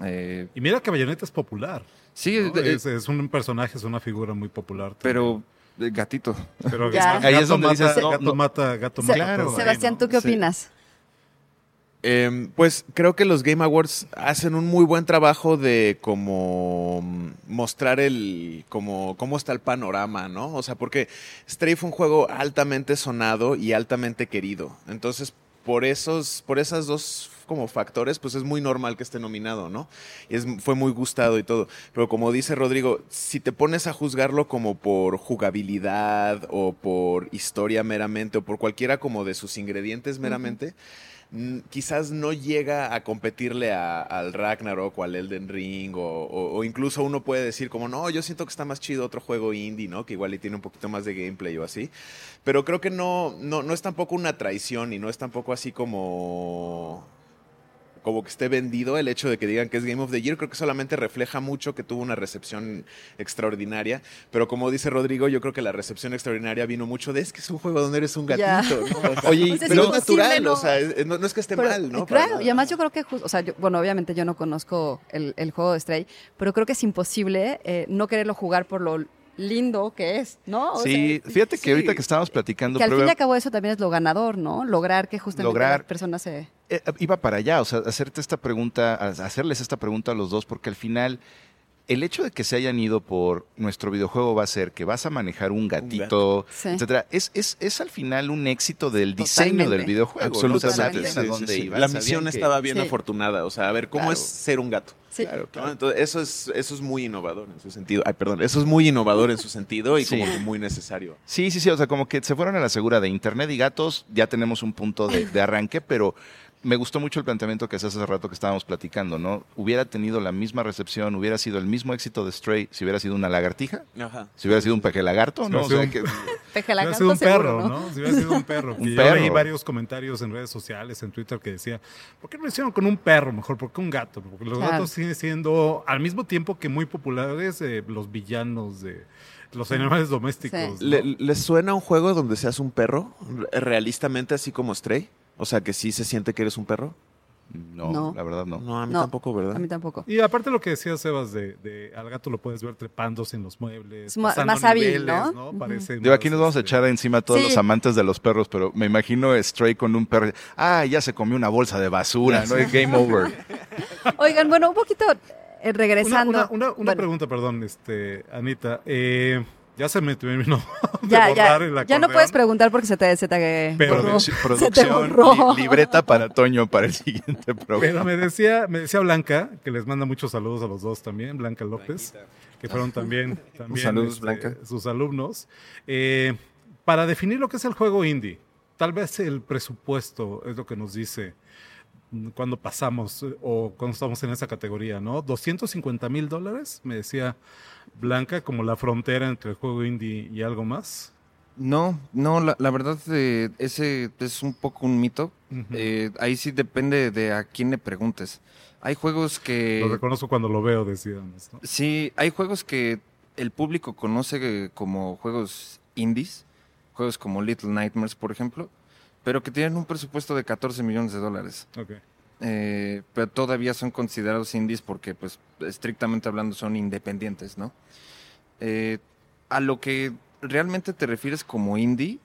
eh, Y mira que Bayonetta es popular. sí, ¿no? eh, Es, es un personaje, es una figura muy popular. pero eh, gatito. Pero Ya. gato Ahí es donde mata, dices, no, gato no. mata, gato Se- mata. Claro. pero Sebastián. ¿tú qué Sí. Em, pues creo que los Game Awards hacen un muy buen trabajo de como mostrar el como cómo está el panorama, ¿no? O sea, porque Stray fue un juego altamente sonado y altamente querido. Entonces, por esos por esas dos como factores, pues es muy normal que esté nominado, ¿no? Y es, fue muy gustado y todo. Pero como dice Rodrigo, si te pones a juzgarlo como por jugabilidad o por historia meramente o por cualquiera como de sus ingredientes meramente, quizás no llega a competirle a- al Ragnarok o al Elden Ring o, o- incluso uno puede decir como no, yo siento que está más chido otro juego indie, ¿no? Que igual y tiene un poquito más de gameplay o así. Pero creo que no, no, no es tampoco una traición y no es tampoco así como como que esté vendido el hecho de que digan que es Game of the Year, creo que solamente refleja mucho que tuvo una recepción extraordinaria, pero como dice Rodrigo, yo creo que la recepción extraordinaria vino mucho de es que es un juego donde eres un gatito, ¿no? O sea, Oye, Pues es pero es natural, ¿no? o sea, es- no, no es que esté Pero, mal, ¿no? Claro, y además yo creo que, o sea, yo- bueno, obviamente yo no conozco el, el juego de Stray, pero creo que es imposible eh, no querererlo jugar por lo lindo que es, ¿no? O Sí, sea, fíjate que sí. ahorita que estábamos platicando, que al fin y al cabo eso también es lo ganador, ¿no? Lograr que justamente Lograr- las personas se... eh, iba para allá, o sea, hacerte esta pregunta, hacerles esta pregunta a los dos, porque al final el hecho de que se hayan ido por nuestro videojuego va a ser que vas a manejar un gatito, Sí. etcétera, es, es, es al final un éxito del diseño Totalmente. del videojuego. ¿no? O sea, Absolutamente. sabían a Sí, dónde sí, sí. iban, La misión que- estaba bien Sí. afortunada. O sea, a ver, ¿cómo Claro. es ser un gato? Sí. Claro, ¿no? claro. Entonces, eso es, eso es muy innovador en su sentido. Ay, perdón, eso es muy innovador en su sentido y Sí. como que muy necesario. Sí, sí, sí, o sea, como que se fueron a la segura de Internet y gatos, ya tenemos un punto de, de arranque, pero me gustó mucho el planteamiento que hace hace rato que estábamos platicando, ¿no? Hubiera tenido la misma recepción, hubiera sido el mismo éxito de Stray si hubiera sido una lagartija, Ajá. si hubiera sido un peje lagarto, Si ¿no? O hubiera sea, sido que, Peje Si hubiera lagarto sido un seguro, perro, ¿no? Si hubiera sido un perro. Un yo perro. leí varios comentarios en redes sociales, en Twitter, que decía, ¿por qué no lo hicieron con un perro mejor? ¿Por qué un gato? Porque los Claro. gatos siguen siendo, al mismo tiempo que muy populares, eh, los villanos de los animales domésticos. Sí. ¿no? ¿Le- ¿Les suena un juego donde seas un perro? re- Realistamente, así como Stray. O sea, que sí se siente que eres un perro. no, No. la verdad no. No, a mí No, tampoco, ¿verdad? A mí tampoco. Y aparte lo que decía Sebas de, de al gato lo puedes ver trepándose en los muebles, Es más hábil, ¿no? Parece Digo, aquí nos vamos a este, echar encima a todos Sí. los amantes de los perros, pero me imagino Stray con un perro. Ah, ya se comió una bolsa de basura, ¿no? Es Game over. Oigan, bueno, un poquito eh, Una, regresando. una, una, una Bueno, pregunta, perdón, este, Anita. Eh, ya se me terminó de Ya, borrar ya, el ya no puedes preguntar porque se te, se te Pero- borró. Produc- Se te producción, borró. li- libreta para Toño para el siguiente Pero programa. me decía, me decía Blanca, que les manda muchos saludos a los dos también, Blanca López, que fueron también, también Saludos, este, Blanca. sus alumnos. Eh, para definir lo que es el juego indie, tal vez el presupuesto es lo que nos dice cuando pasamos eh, o cuando estamos en esa categoría, ¿no? 250 mil dólares, me decía Blanca, como la frontera entre el juego indie y algo más. No, no, la, la verdad eh, ese es un poco un mito. Eh, ahí sí depende de a quién le preguntes. Hay juegos que... Lo reconozco cuando lo veo, decíamos, ¿no? Sí, hay juegos que el público conoce eh, como juegos indies, juegos como Little Nightmares, por ejemplo, pero que tienen un presupuesto de 14 millones de dólares. Ok. Eh, pero todavía son considerados indies porque, pues, estrictamente hablando, son independientes, ¿no? Eh, a lo que realmente te refieres como indie,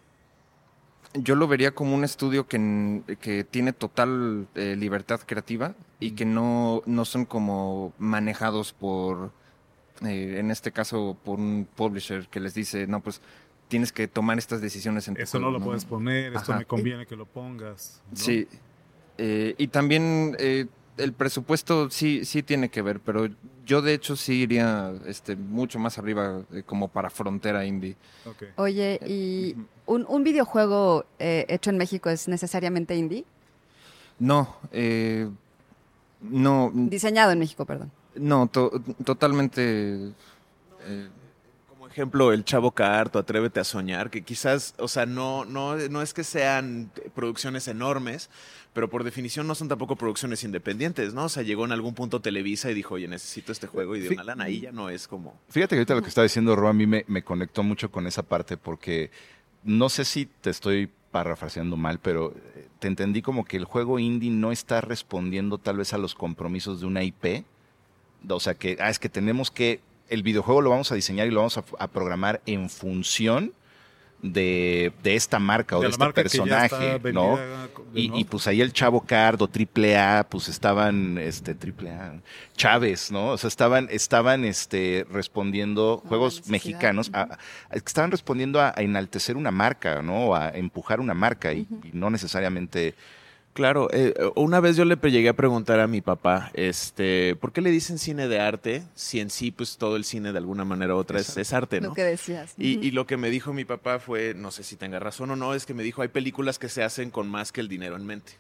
yo lo vería como un estudio que, que tiene total eh, libertad creativa y que no, no son como manejados por, en este caso, por un publisher que les dice, no, pues tienes que tomar estas decisiones en tu Eso no juego", lo puedes poner, esto me conviene que lo pongas. ¿no? Sí. Eh, y también eh, el presupuesto sí, sí tiene que ver, pero yo de hecho sí iría este, mucho más arriba eh, como para frontera indie. Oye, ¿y un, un videojuego eh, hecho en México es necesariamente indie? No, eh, no, Diseñado en México, perdón. no, to- totalmente... ejemplo, el Chavo Carto, Atrévete a Soñar, que quizás, o sea, no, no, no es que sean producciones enormes, pero por definición no son tampoco producciones independientes, ¿no? O sea, llegó en algún punto Televisa y dijo, oye, necesito este juego y Sí. una lana. Ahí ya no es como... Fíjate que ahorita lo que está diciendo Ro a mí me, me conectó mucho con esa parte porque no sé si te estoy parafraseando mal, pero eh, te entendí como que el juego indie no está respondiendo tal vez a los compromisos de una IP. O sea que, ah, es que tenemos que, el videojuego lo vamos a diseñar y lo vamos a, a programar en función de, de esta marca o De este personaje, ¿no? Y, ¿no? y, pues ahí el Chavo Cardo, Triple A, pues estaban, este, Triple A, Chávez, ¿no? O sea, estaban, estaban, este, respondiendo No, juegos mexicanos, a- a- estaban respondiendo a, a enaltecer una marca, ¿no? O a empujar una marca y, y no necesariamente. Claro, eh, una vez yo le llegué a preguntar a mi papá, este, ¿por qué le dicen cine de arte si en sí, pues todo el cine de alguna manera u otra es, es arte, ¿no? Lo que decías. Y, lo que me dijo mi papá fue, no sé si tenga razón o no, es que me dijo, hay películas que se hacen con más que el dinero en mente.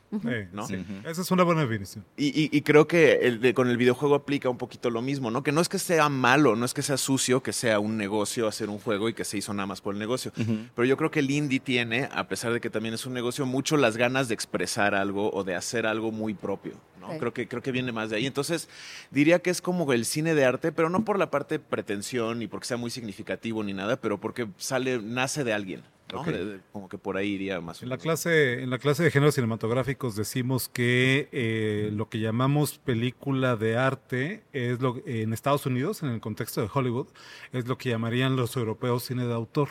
¿no? sí. Esa es una buena definición. Y, y- y creo que el de- con el videojuego aplica un poquito lo mismo, ¿no? Que no es que sea malo, no es que sea sucio, que sea un negocio hacer un juego y que se hizo nada más por el negocio. Pero yo creo que el indie tiene, a pesar de que también es un negocio, mucho las ganas de expresar algo o de hacer algo muy propio. ¿no? Sí. Creo, que, creo que viene más de ahí. Entonces, diría que es como el cine de arte, pero no por la parte pretensión ni porque sea muy significativo ni nada, pero porque sale, nace de alguien. ¿no? Ok. De- de- como que por ahí iría más. o En la menos. clase, en la clase de géneros cinematográficos decimos que eh, lo que llamamos película de arte es lo en Estados Unidos, en el contexto de Hollywood, es lo que llamarían los europeos cine de autor.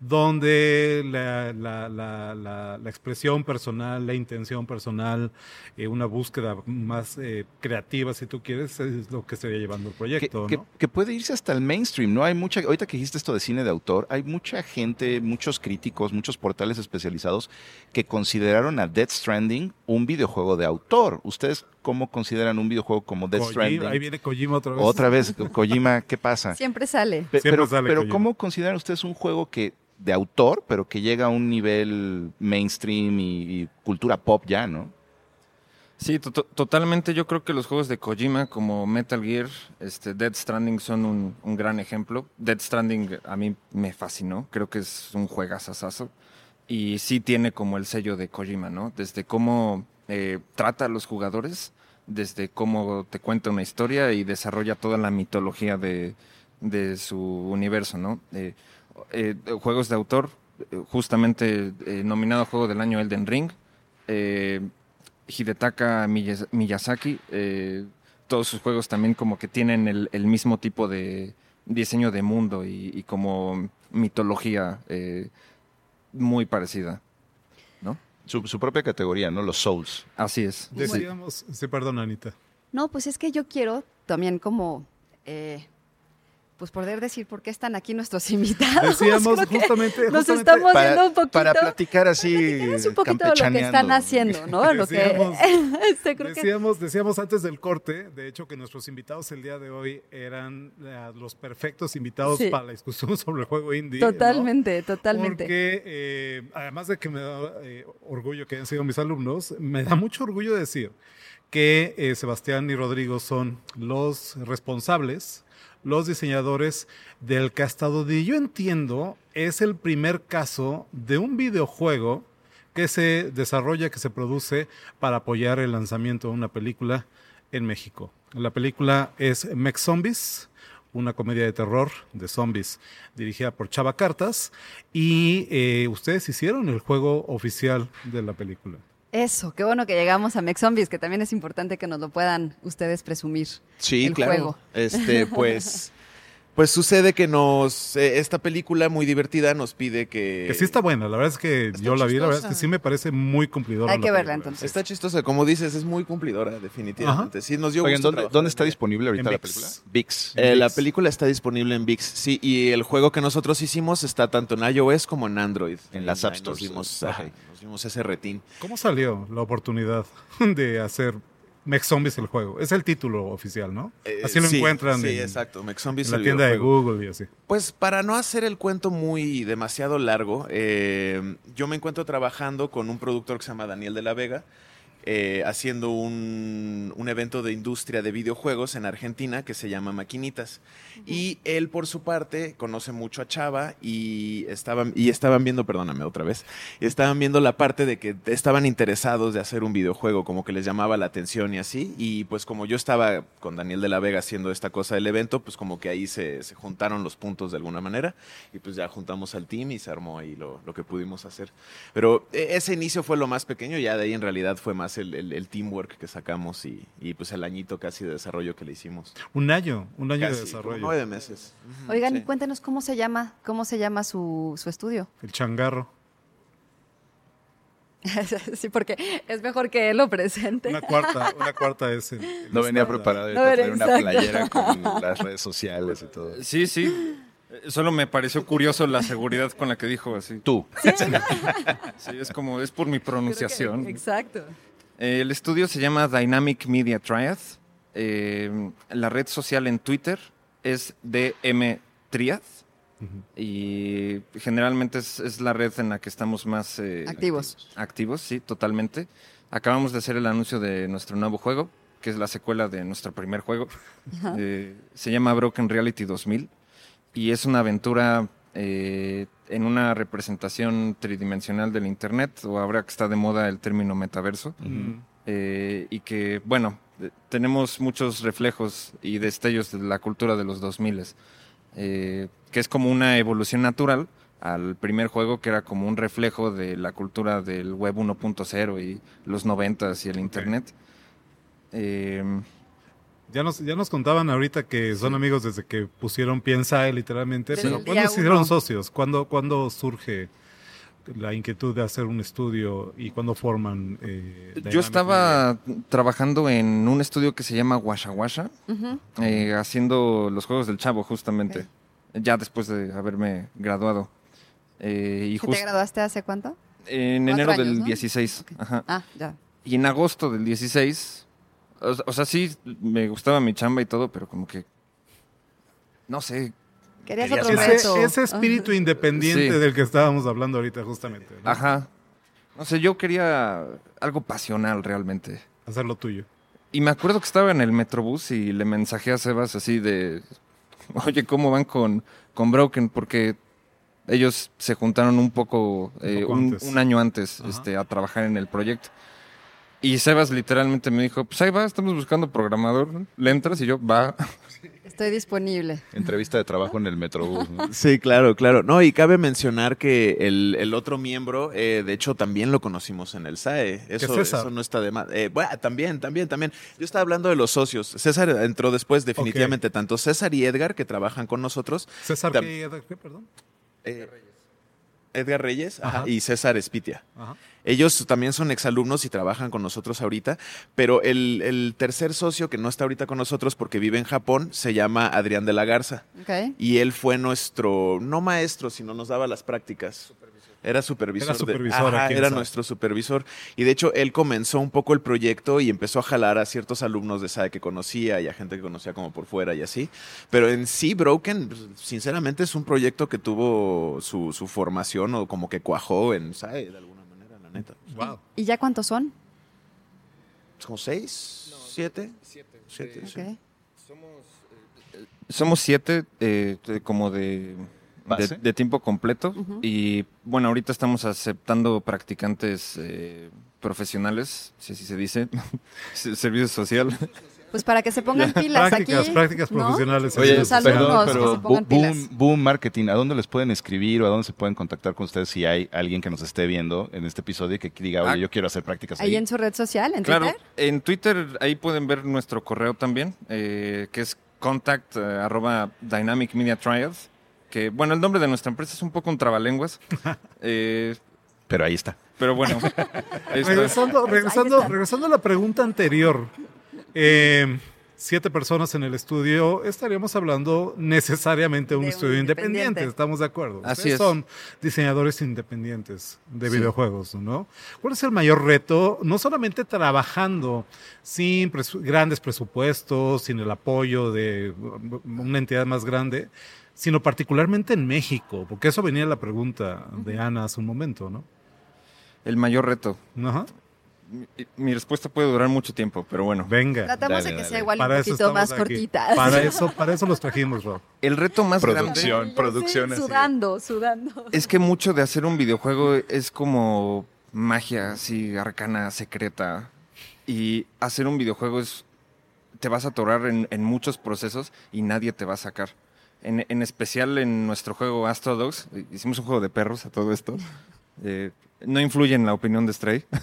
Donde la, la, la, la, la expresión personal, la intención personal, eh, una búsqueda más eh, creativa, si tú quieres, es lo que estaría llevando el Que, proyecto, que- ¿no? que puede irse hasta el mainstream, ¿no? Hay mucha, ahorita que dijiste esto de cine de autor, hay mucha gente, muchos críticos, muchos portales especializados que consideraron a Death Stranding un videojuego de autor. ¿Ustedes cómo consideran un videojuego como Death Kojima- Stranding? ahí viene Kojima otra vez. Otra vez, Kojima, ¿qué pasa? Siempre sale. Pe- Siempre pero, sale pero Kojima. ¿cómo consideran ustedes un juego que de autor, pero que llega a un nivel mainstream y, y cultura pop ya, ¿no? Sí, to- to- totalmente. Yo creo que los juegos de Kojima, como Metal Gear, este, Dead Stranding, son un, un gran ejemplo. Dead Stranding a mí me fascinó. Creo que es un juegazazazo. Y sí tiene como el sello de Kojima, ¿no? Desde cómo eh, trata a los jugadores, desde cómo te cuenta una historia y desarrolla toda la mitología de, de su universo, ¿no? Eh, eh, juegos de autor, eh, justamente nominado Juego del Año Elden Ring. Hidetaka Miyaz- Miyazaki, todos sus juegos también como que tienen el, mismo tipo de diseño de mundo y, y como mitología muy parecida. Su, su propia categoría, ¿no? Los Souls. Así es. Sí. Decíamos, sí, perdón, Anita. No, pues es que yo quiero también como, eh, pues poder decir por qué están aquí nuestros invitados. Decíamos que justamente- Nos justamente estamos para, un poquito. para platicar así, un poquito de lo que están haciendo, ¿no? Lo que, Decíamos- este, creo que Decíamos, decíamos antes del corte, de hecho, que nuestros invitados el día de hoy eran eh, los perfectos invitados Sí. para la discusión sobre el juego indie. ¿no? totalmente, totalmente. Porque eh, además de que me da eh, orgullo que hayan sido mis alumnos, me da mucho orgullo decir que eh, Sebastián y Rodrigo son los responsables, los diseñadores del donde yo entiendo es el primer caso de un videojuego que se desarrolla, que se produce para apoyar el lanzamiento de una película en México. La película es Mex Zombies, una comedia de terror de zombies dirigida por Chava Cartas y eh, ustedes hicieron el juego oficial de la película. Eso, qué bueno que llegamos a Mex Zombies, que también es importante que nos lo puedan ustedes presumir. Sí, el claro. juego. Este, pues, pues sucede que nos, eh, esta película muy divertida nos pide que. Que sí está buena, la verdad es que Está yo la vi, la verdad es chistosa. que sí me parece muy cumplidora. Hay que verla, película. entonces. Está chistosa, como dices, es muy cumplidora, definitivamente. Sí, nos dio Oigan, gusto ¿dónde, está disponible ahorita En la VIX. película? VIX. Eh, la película está disponible en VIX, sí, y el juego que nosotros hicimos está tanto en iOS como en Android. En las App Stores. Nos dimos, Ok. ajá, nos dimos ese retín. ¿Cómo salió la oportunidad de hacer Mex Zombies el juego? Es el título oficial, ¿no? Eh, así lo sí, encuentran Sí, en, exacto. Mex Zombies en la el tienda de. Google y así. Pues para no hacer el cuento muy demasiado largo, eh, yo me encuentro trabajando con un productor que se llama Daniel de la Vega, eh, haciendo un, un evento de industria de videojuegos en Argentina que se llama Maquinitas. Y él, por su parte, conoce mucho a Chava y estaban, y estaban viendo, perdóname otra vez, estaban viendo la parte de que estaban interesados de hacer un videojuego, como que les llamaba la atención y así. Y pues como yo estaba con Daniel de la Vega haciendo esta cosa del evento, pues como que ahí se, se juntaron los puntos de alguna manera y pues ya juntamos al team y se armó ahí lo, lo que pudimos hacer. Pero eh, ese inicio fue lo más pequeño, ya de ahí en realidad fue más el, el- el teamwork que sacamos y, y, pues el añito casi de desarrollo que le hicimos. Un año, un año de Casi, desarrollo. nueve meses. Oigan, sí. y cuéntenos cómo se llama, cómo se llama su, su estudio. El changarro. sí, porque es mejor que él lo presente. Una cuarta, una cuarta es el- el No venía preparado No, traer una playera con las redes sociales y todo. Sí, sí. Solo me pareció curioso la seguridad con la que dijo así. Tú. Sí, es como, es por mi pronunciación. Exacto. Eh, el estudio se llama Dynamic Media Triad. Eh, la red social en Twitter es DM Triad. Y generalmente es, es la red en la que estamos más eh, Activos. activos, sí, totalmente. Acabamos de hacer el anuncio de nuestro nuevo juego, que es la secuela de nuestro primer juego. Eh, se llama Broken Reality 2000 y es una aventura eh, en una representación tridimensional del Internet, o ahora que está de moda el término metaverso, Mm. eh, y que, bueno, eh, tenemos muchos reflejos y destellos de la cultura de los 2000 eh, que es como una evolución natural al primer juego que era como un reflejo de la cultura del web 1.0 y los 90s y el internet. Eh, Ya nos, ya nos contaban ahorita que son amigos desde que pusieron Piensa literalmente, Desde pero ¿cuándo se hicieron socios? ¿Cuándo, ¿Cuándo surge la inquietud de hacer un estudio y cuándo forman? eh, Yo estaba trabajando en un estudio que se llama Washa Washa, eh, haciendo los juegos del chavo justamente, ya después de haberme graduado. Eh, y ¿Que ¿Te graduaste hace cuánto? en enero años, del ¿no? 16. Ajá. Ah, ya. Y en agosto del 16, o, o sea, sí, me gustaba mi chamba y todo, pero como que, no sé, Querías Querías otro. Ese, ese espíritu independiente Sí. del que estábamos hablando ahorita justamente. ¿no? ajá. No sé, yo quería algo pasional realmente. Hacer lo tuyo. Y me acuerdo que estaba en el Metrobús y le mensajé a Sebas así de, oye, ¿cómo van con, con Broken? Porque ellos se juntaron un poco, eh, poco un, antes. un año antes Ajá. este, a trabajar en el proyecto. Y Sebas literalmente me dijo, pues ahí va, estamos buscando programador. Le entras y yo, va. Estoy disponible. Entrevista de trabajo en el Metrobús. ¿no? Sí, claro, claro. No, y cabe mencionar que el, el otro miembro, eh, de hecho, también lo conocimos en el SAE. Eso, César. eso no está de más. Eh, bueno, también, también, también. Yo estaba hablando de los socios. César entró después, definitivamente. Tanto César y Edgar, que trabajan con nosotros. César, Tam- ¿qué, qué, perdón? eh, Edgar Reyes ajá, Ajá. y César Espitia. Ajá. Ellos también son exalumnos y trabajan con nosotros ahorita, pero el, el tercer socio que no está ahorita con nosotros porque vive en Japón se llama Adrián de la Garza. Ok. Y él fue nuestro, no maestro, sino nos daba las prácticas. Era supervisor. Era de- supervisor Ajá, era nuestro supervisor. Y de hecho, él comenzó un poco el proyecto y empezó a jalar a ciertos alumnos de SAE que conocía y a gente que conocía como por fuera y así. Pero en sí, Broken, pues, sinceramente, es un proyecto que tuvo su, su formación o como que cuajó en SAE de alguna manera, la neta. Wow. ¿Y ya cuántos son? ¿Es como seis? ¿Siete? Siete. sí. Ok. Somos siete, eh, como de, ¿Base? de, de tiempo completo. Y bueno, ahorita estamos aceptando practicantes eh, profesionales, si así se dice, servicio social. Pues para que se pongan pilas Prácticas, aquí. prácticas ¿no? profesionales. Oye, Los alumnos perdón, que pero se pongan Bo- pilas. boom, boom Marketing, ¿a dónde les pueden escribir o a dónde se pueden contactar con ustedes si hay alguien que nos esté viendo en este episodio y que diga, oye, Ah. yo quiero hacer prácticas ahí? Ahí en su red social, en Claro, Twitter. en Twitter ahí pueden ver nuestro correo también, eh, que es contact eh, arroba Dynamic Media Trials. Que bueno, el nombre de nuestra empresa es un poco un trabalenguas. eh, Pero ahí está. pero bueno. Regresando, regresando, está. regresando a la pregunta anterior. Eh, siete personas en el estudio, estaríamos hablando necesariamente de un De estudio independiente, independiente. estamos de acuerdo. Así Ustedes es. son diseñadores independientes de Sí. videojuegos, ¿no? ¿Cuál es el mayor reto? No solamente trabajando sin presu- grandes presupuestos, sin el apoyo de una entidad más grande, sino particularmente en México, porque eso venía la pregunta de Ana hace un momento, ¿no? El mayor reto. Ajá. Mi, mi respuesta puede durar mucho tiempo, pero bueno. Venga. Tratamos Dale, de que dale. sea igual Para un poquito más aquí. cortita. Para eso, para eso los trajimos, Rob. El reto más Producción, grande producción. de- Sudando, sudando. es que mucho de hacer un videojuego es como magia así arcana, secreta. Y hacer un videojuego es. Te vas a atorar en, en muchos procesos y nadie te va a sacar. En, en especial en nuestro juego Astro Dogs, eh, hicimos un juego de perros a todo esto. Eh, no influye en la opinión de Stray.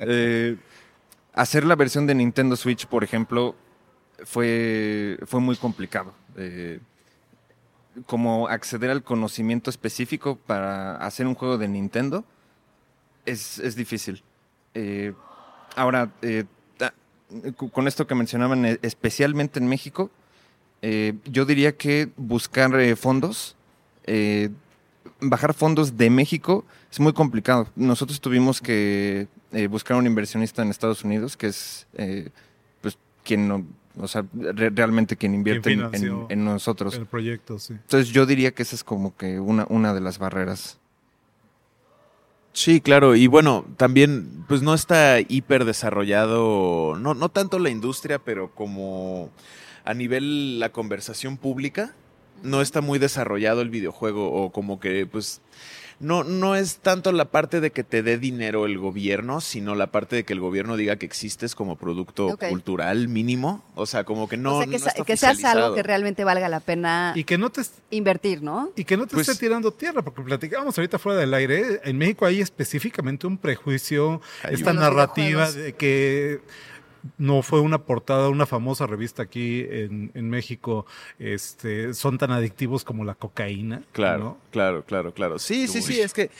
Eh, hacer la versión de Nintendo Switch, por ejemplo, fue, fue muy complicado. Eh, como acceder al conocimiento específico para hacer un juego de Nintendo es, es difícil. Eh, ahora, eh, con esto que mencionaban, especialmente en México, yo diría que buscar fondos, eh, bajar fondos de México es muy complicado. Nosotros tuvimos que eh, buscar un inversionista en Estados Unidos, que es eh, pues quien no, o sea, re- realmente quien invierte en- en, en nosotros. El proyecto, sí. Entonces yo diría que esa es como que una, una de las barreras. Sí, claro, y bueno, también pues no está hiper desarrollado, no, no tanto la industria, pero como a nivel la conversación pública, no está muy desarrollado el videojuego o como que pues no, no es tanto la parte de que te dé dinero el gobierno, sino la parte de que el gobierno diga que existes como producto cultural mínimo, o sea, como que no, o sea, que, no sa- está que seas algo que realmente valga la pena Y que no te, invertir, ¿no? y que no te Pues- esté tirando tierra, porque platicábamos ahorita fuera del aire. En México hay específicamente un prejuicio, Hay esta narrativa de que no fue una portada una famosa revista aquí en, en México, este, son tan adictivos como la cocaína. Claro, ¿no? claro, claro, claro. Sí, sí, sí, es que,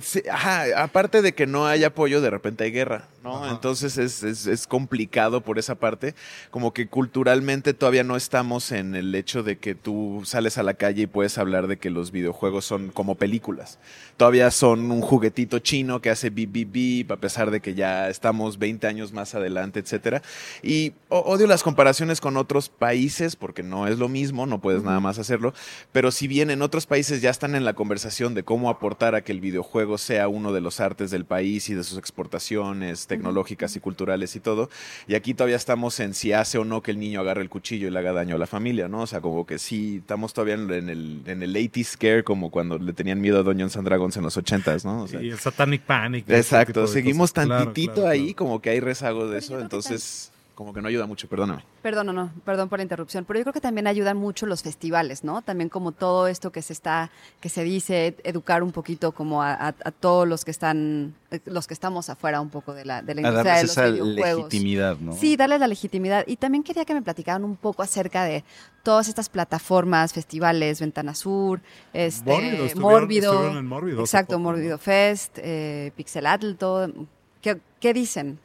sí, ajá, aparte de que no hay apoyo, de repente hay guerra, ¿no? Ajá. Entonces es, es, es complicado por esa parte, como que culturalmente todavía no estamos en el hecho de que tú sales a la calle y puedes hablar de que los videojuegos son como películas. Todavía son un juguetito chino que hace bip, bip, bip, a pesar de que ya estamos 20 años más adelante, etcétera. Y odio las comparaciones con otros países porque no es lo mismo, no puedes nada más hacerlo. Pero si bien en otros países ya están en la conversación de cómo aportar a que el videojuego sea uno de los artes del país y de sus exportaciones tecnológicas y culturales y todo, y aquí todavía estamos en si hace o no que el niño agarre el cuchillo y le haga daño a la familia, ¿no? O sea, como que sí, estamos todavía en el, en el 80 scare, como cuando le tenían miedo a Dungeons and Dragons en los 80s, ¿no? O sea, y el Satanic Panic. Exacto, seguimos cosas. Tantitito claro, ahí, claro. como que hay rezago de Pero eso, entonces como que no ayuda mucho, perdóname. Perdón, no, no, perdón por la interrupción, pero yo creo que también ayudan mucho los festivales, ¿no? También como todo esto que se está, que se dice, educar un poquito como a, a- a todos los que están, eh, los que estamos afuera un poco de la, de la A industria darles de esa los videojuegos. legitimidad, ¿no? Sí, darles la legitimidad. Y también quería que me platicaran un poco acerca de todas estas plataformas, festivales, Ventana Sur, este, Mórbido, estuvieron- Mórbido. estuvieron en Mórbido hace exacto, poco, ¿no? Mórbido Fest, eh, Pixelatl, todo. ¿Qué, qué dicen?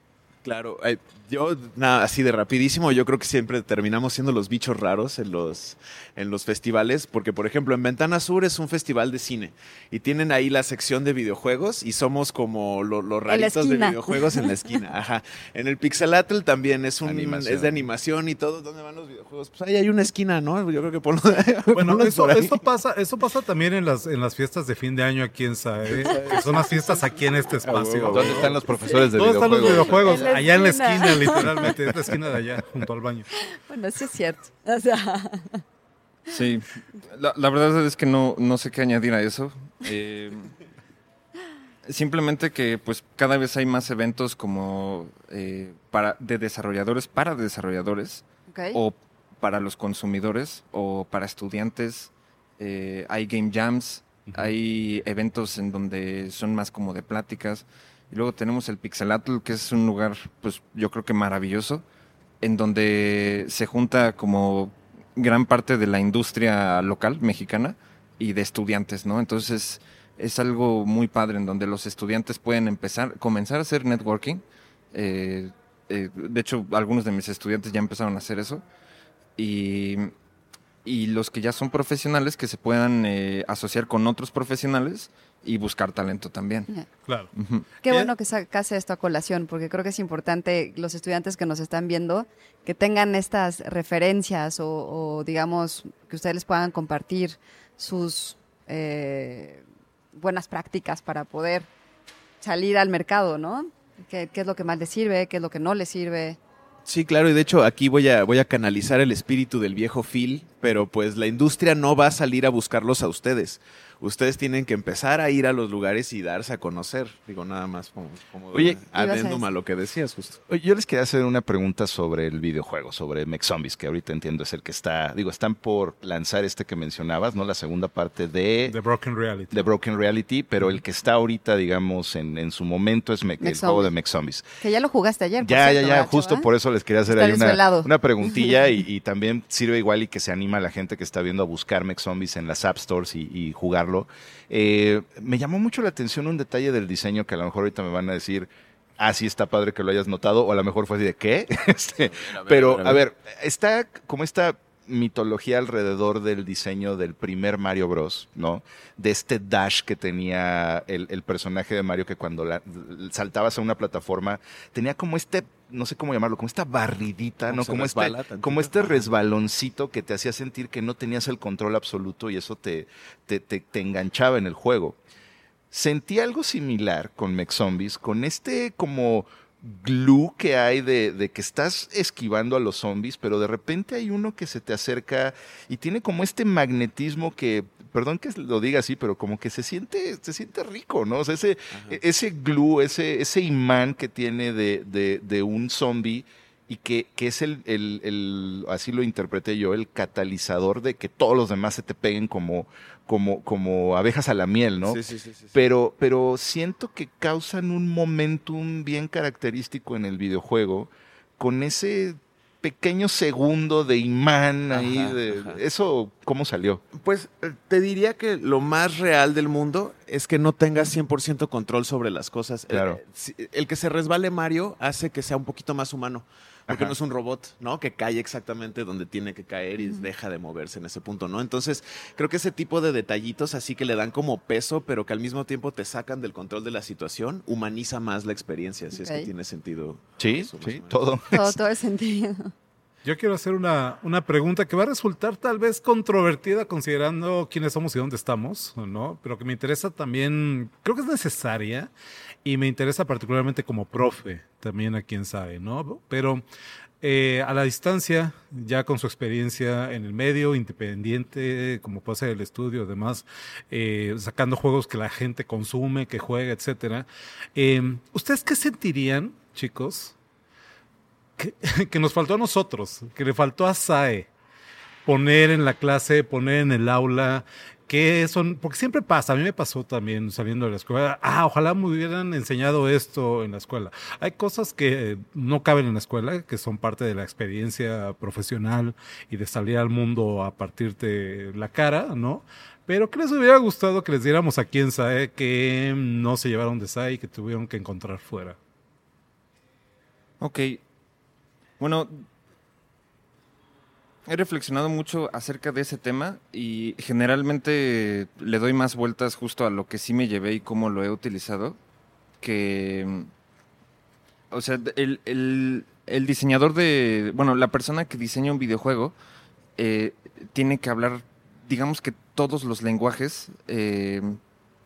Claro, eh, yo nada, así de rapidísimo, yo creo que siempre terminamos siendo los bichos raros en los, en los festivales, porque por ejemplo en Ventana Sur es un festival de cine y tienen ahí la sección de videojuegos y somos como lo- los raritos de videojuegos en la esquina. Ajá. En el Pixelatl también es un Animación. es de animación y todo. ¿Dónde van los videojuegos? Pues ahí hay una esquina, ¿no? Yo creo que ponlo, Bueno, ponlo ahí. esto pasa, esto pasa también en las, en las fiestas de fin de año aquí en SAE, que son las fiestas aquí en este espacio. ¿Dónde están los profesores de ¿Dónde están los videojuegos? En la allá en la esquina. literalmente, es la esquina de allá, junto al baño. Bueno, sí es cierto. O sea, Sí, la, la verdad es que no, no sé qué añadir a eso. Eh, simplemente que pues cada vez hay más eventos como eh, para de desarrolladores para desarrolladores o para los consumidores o para estudiantes. Eh, hay game jams, hay eventos en donde son más como de pláticas. Y luego tenemos el Pixelatl, que es un lugar, pues yo creo que maravilloso, en donde se junta como gran parte de la industria local mexicana y de estudiantes, ¿no? Entonces es algo muy padre en donde los estudiantes pueden empezar, comenzar a hacer networking. Eh, eh, de hecho, algunos de mis estudiantes ya empezaron a hacer eso. Y, y los que ya son profesionales que se puedan eh, asociar con otros profesionales y buscar talento también. Claro. Qué bueno que sacase esto a colación, porque creo que es importante los estudiantes que nos están viendo que tengan estas referencias o, o, digamos, que ustedes les puedan compartir sus eh, buenas prácticas para poder salir al mercado, ¿no? ¿Qué, qué es lo que más les sirve? ¿Qué es lo que no les sirve? Sí, claro, y de hecho aquí voy a, voy a canalizar el espíritu del viejo Phil, pero pues la industria no va a salir a buscarlos a ustedes. Ustedes tienen que empezar a ir a los lugares y darse a conocer. Digo, nada más como, como Oye, a adendum a lo que decías justo. Oye, Yo les quería hacer una pregunta sobre el videojuego, sobre Mech Zombies, que ahorita entiendo es el que está, digo, están por lanzar este que mencionabas, ¿no? La segunda parte de, The Broken Reality. de Broken Reality, pero el que está ahorita, digamos, en, en su momento es Mech- el juego de. Mech Zombies. Que ya lo jugaste ayer. por Ya, cierto, ya, ya, ¿verdad, justo chava? por eso les quería hacer ahí una, una preguntilla y, y también sirve igual y que se anima a la gente que está viendo a buscar Mech Zombies en las App Stores y, y jugarlo. Eh, me llamó mucho la atención un detalle del diseño que a lo mejor ahorita me van a decir, ah, sí está padre que lo hayas notado, o a lo mejor fue así de, ¿qué? Este, pero, a ver, está como esta mitología alrededor del diseño del primer Mario Bros, ¿no? De este dash que tenía el, el personaje de Mario que cuando la- saltabas a una plataforma tenía como este, no sé cómo llamarlo, como esta barridita, Como ¿no? Como este, tantito. como este resbaloncito que te hacía sentir que no tenías el control absoluto y eso te, te, te- te enganchaba en el juego. Sentí algo similar con Mech Zombies, con este como glue que hay de, de que estás esquivando a los zombies, pero de repente hay uno que se te acerca y tiene como este magnetismo que, perdón que lo diga así, pero como que se siente, se siente rico, ¿no? O sea, ese, ese glue, ese, ese imán que tiene de, de, de un zombie y que, que es el, el- el- así lo interpreté yo, el catalizador de que todos los demás se te peguen como, como, como abejas a la miel, ¿no? Sí, sí, sí, sí, sí. pero, pero siento que causan un momentum bien característico en el videojuego con ese pequeño segundo de imán ahí. Ajá, de- ajá. ¿Eso cómo salió? Pues eh, te diría que lo más real del mundo es que no tengas 100% control sobre las cosas. Claro. Eh, si- El, que se resbale Mario hace que sea un poquito más humano. Porque Ajá. no es un robot, ¿no? Que cae exactamente donde tiene que caer y deja de moverse en ese punto, ¿no? Entonces, creo que ese tipo de detallitos así que le dan como peso, pero que al mismo tiempo te sacan del control de la situación, humaniza más la experiencia, si es que tiene sentido. Sí, eso, sí, todo. Todo, todo el sentido. Yo quiero hacer una, una pregunta que va a resultar tal vez controvertida considerando quiénes somos y dónde estamos, ¿no? Pero que me interesa también, creo que es necesaria y me interesa particularmente como profe, también a quien sabe, ¿no? Pero eh, a la distancia, ya con su experiencia en el medio, independiente, como puede ser el estudio, además, eh, sacando juegos que la gente consume, que juega, etcétera. eh, ¿Ustedes qué sentirían, chicos? que, que nos faltó a nosotros, que le faltó a SAE poner en la clase, poner en el aula, que son, porque siempre pasa, a mí me pasó también saliendo de la escuela, ah, ojalá me hubieran enseñado esto en la escuela. Hay cosas que no caben en la escuela, que son parte de la experiencia profesional y de salir al mundo a partirte la cara, ¿no? Pero ¿qué les hubiera gustado que les diéramos aquí en SAE que no se llevaron de SAE y que tuvieron que encontrar fuera? Ok. Bueno, he reflexionado mucho acerca de ese tema y generalmente le doy más vueltas justo a lo que sí me llevé y cómo lo he utilizado. Que. mm, O sea, el, el- el diseñador de. Bueno, la persona que diseña un videojuego eh, tiene que hablar, digamos que todos los lenguajes eh,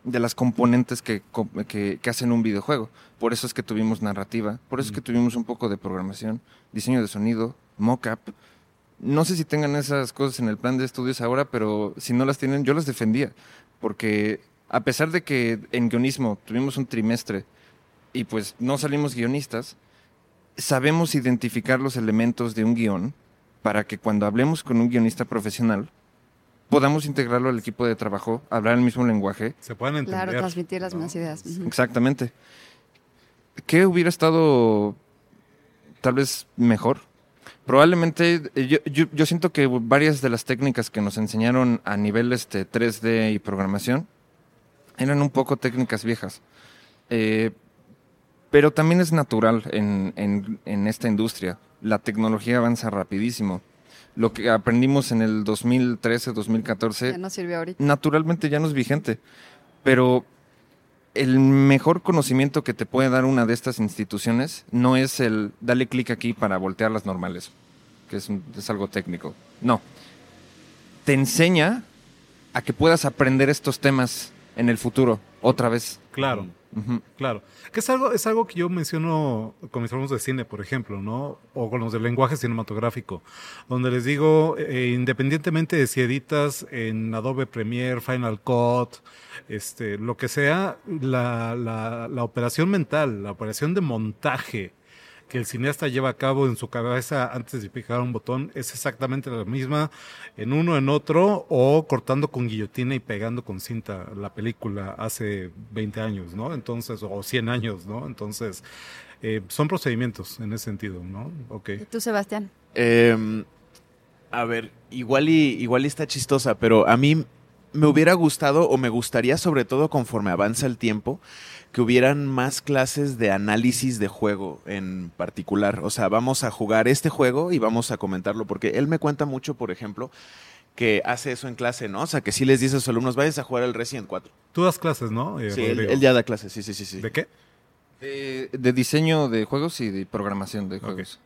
de las componentes que, que- que hacen un videojuego. Por eso es que tuvimos narrativa, por eso es que tuvimos un poco de programación, diseño de sonido, mockup. No sé si tengan esas cosas en el plan de estudios ahora, pero si no las tienen, yo las defendía. Porque a pesar de que en guionismo tuvimos un trimestre y pues no salimos guionistas, sabemos identificar los elementos de un guion para que cuando hablemos con un guionista profesional podamos integrarlo al equipo de trabajo, hablar el mismo lenguaje Se pueden entender. Claro, transmitir las ¿no? mismas ideas. Exactamente. ¿Qué hubiera estado tal vez mejor? Probablemente, eh, yo, yo- yo siento que varias de las técnicas que nos enseñaron a nivel este, 3D y programación eran un poco técnicas viejas. Eh, pero también es natural en, en- en esta industria. La tecnología avanza rapidísimo. Lo que aprendimos en el 2013, 2014 Ya no sirvió ahorita. naturalmente ya no es vigente. Pero el mejor conocimiento que te puede dar una de estas instituciones no es el dale clic aquí para voltear las normales, que es, es algo técnico. No. Te enseña a que puedas aprender estos temas en el futuro, otra vez. Claro. Claro, que es algo, es algo que yo menciono con mis alumnos de cine, por ejemplo, ¿no? O con los del lenguaje cinematográfico, donde les digo, eh, independientemente de si editas en Adobe Premiere, Final Cut, este, lo que sea, la, la, la operación mental, la operación de montaje que el cineasta lleva a cabo en su cabeza antes de picar un botón es exactamente la misma en uno, en otro, o cortando con guillotina y pegando con cinta la película hace 20 años, ¿no? Entonces, o 100 años, ¿no? Entonces, eh, son procedimientos en ese sentido, ¿no? Ok. ¿Y tú, Sebastián? Eh, a ver, igual y, igual y está chistosa, pero a mí me hubiera gustado o me gustaría sobre todo conforme avanza el tiempo que hubieran más clases de análisis de juego en particular. O sea, vamos a jugar este juego y vamos a comentarlo porque él me cuenta mucho, por ejemplo, que hace eso en clase, ¿no? O sea, que sí les dice a sus alumnos, vayan a jugar el Resident 4. Tú das clases, ¿no? Eh, Sí, él, ya da clases, sí, sí, sí. sí. ¿De qué? De, de diseño de juegos y de programación de juegos.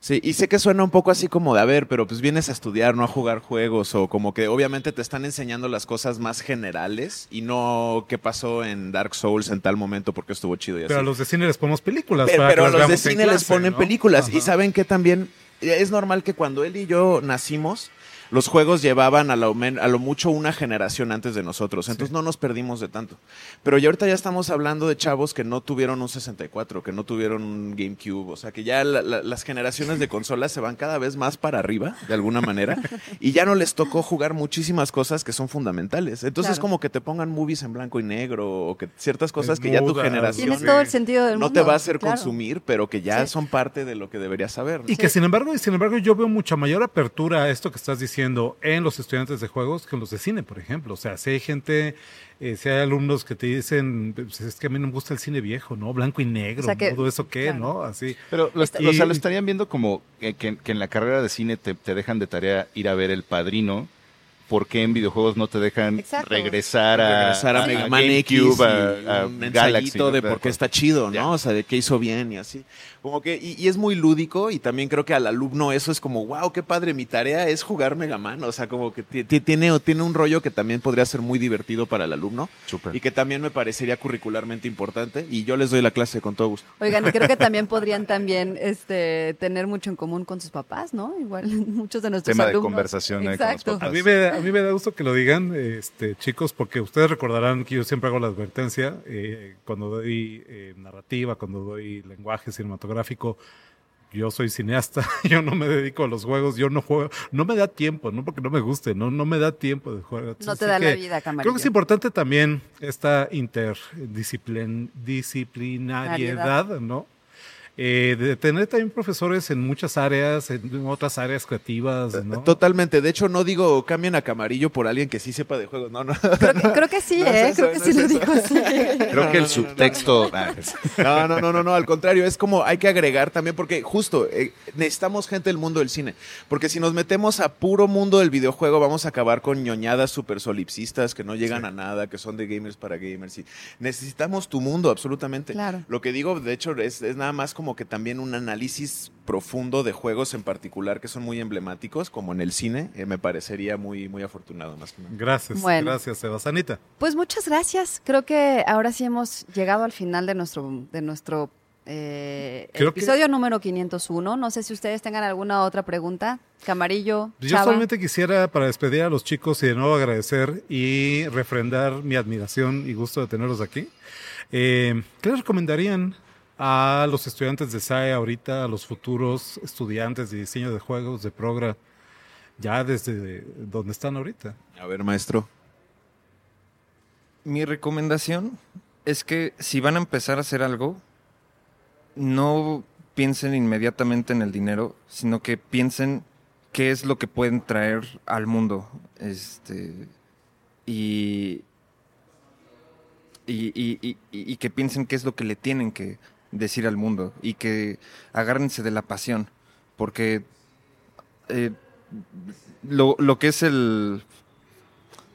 Sí, y sé que suena un poco así como de, a ver, pero pues vienes a estudiar, no a jugar juegos, o como que obviamente te están enseñando las cosas más generales y no qué pasó en Dark Souls en tal momento porque estuvo chido y así. Pero a los de cine les ponemos películas. Pero, pero a los de cine les ponen ¿no? películas y saben que también es normal que cuando él y yo nacimos, los juegos llevaban a lo, men- a lo mucho una generación antes de nosotros. Entonces no nos perdimos de tanto. Pero ya ahorita ya estamos hablando de chavos que no tuvieron un 64, que no tuvieron un GameCube. O sea, que ya la- la- las generaciones de consolas se van cada vez más para arriba, de alguna manera. y ya no les tocó jugar muchísimas cosas que son fundamentales. Entonces es Claro. como que te pongan movies en blanco y negro o que ciertas cosas que ya tu generación Tienes todo el sentido del no mundo. te va a hacer claro. consumir, pero que ya Sí. son parte de lo que deberías saber. ¿no? Y que sin embargo, y sin embargo, yo veo mucha mayor apertura a esto que estás diciendo en los estudiantes de juegos que en los de cine, por ejemplo. O sea, si hay gente, eh, si hay alumnos que te dicen, "Pues es que a mí no me gusta el cine viejo, ¿no? Blanco y negro, O sea que- todo eso qué, claro. ¿no? Así. Pero lo, Y- o sea, lo estarían viendo como que, que- que en la carrera de cine te, te dejan de tarea ir a ver El Padrino. ¿Por qué en videojuegos no te dejan Exacto. regresar a, regresar a, a Mega Man X y a, a un Galaxy? de por qué está chido, ¿no? O sea, de qué hizo bien y así. Como que, y, y es muy lúdico y también creo que al alumno eso es como, wow, qué padre, mi tarea es jugar Mega Man. O sea, como que ti- ti- tiene, tiene un rollo que también podría ser muy divertido para el alumno Súper. y que también me parecería curricularmente importante y yo les doy la clase con todo gusto. Oigan, y creo que también podrían también este, tener mucho en común con sus papás, ¿no? Igual muchos de nuestros Tema de alumnos. conversación ahí con los Exacto. papás. A mí, me, a mí me da gusto que lo digan, este, chicos, porque ustedes recordarán que yo siempre hago la advertencia eh, cuando doy eh, narrativa, cuando doy lenguaje cinematográfico. Yo soy cineasta, yo no me dedico a los juegos, yo no juego, no me da tiempo, no porque no me guste, no, no me da tiempo de jugar. No te da la vida, Camarillo. Creo que es importante también esta interdisciplin, disciplinariedad, ¿no? Eh, de tener también profesores en muchas áreas, en otras áreas creativas, ¿no? Totalmente. De hecho, no digo cambien a Camarillo por alguien que sí sepa de juegos. No, no. Creo que, creo que sí, No es ¿eh? eso, creo que no sí es lo dijo así. Creo que el subtexto... ah, es- No, no, no, no, no, al contrario, es como hay que agregar también, porque justo eh, necesitamos gente del mundo del cine, porque si nos metemos a puro mundo del videojuego vamos a acabar con ñoñadas super solipsistas que no llegan a nada, que son de gamers para gamers, y necesitamos tu mundo, absolutamente. Claro. Lo que digo, de hecho, es, es nada más como que también un análisis profundo de juegos en particular que son muy emblemáticos, como en el cine, eh, me parecería muy, muy afortunado más que nada. Gracias, Bueno. gracias, Sebasanita. Pues muchas gracias. Creo que ahora sí hemos llegado al final de nuestro, de nuestro eh, Creo que- episodio número 501. No sé si ustedes tengan alguna otra pregunta. Camarillo, Yo Chava. solamente quisiera, para despedir a los chicos y de nuevo agradecer y refrendar mi admiración y gusto de tenerlos aquí, eh, ¿qué les recomendarían a los estudiantes de SAE ahorita, a los futuros estudiantes de diseño de juegos, de Progra, ya desde donde están ahorita? A ver, maestro. Mi recomendación es que si van a empezar a hacer algo, no piensen inmediatamente en el dinero, sino que piensen qué es lo que pueden traer al mundo. Este, y, y, y- y- y que piensen qué es lo que le tienen que decir al mundo y que agárrense de la pasión, porque eh, lo, lo que es el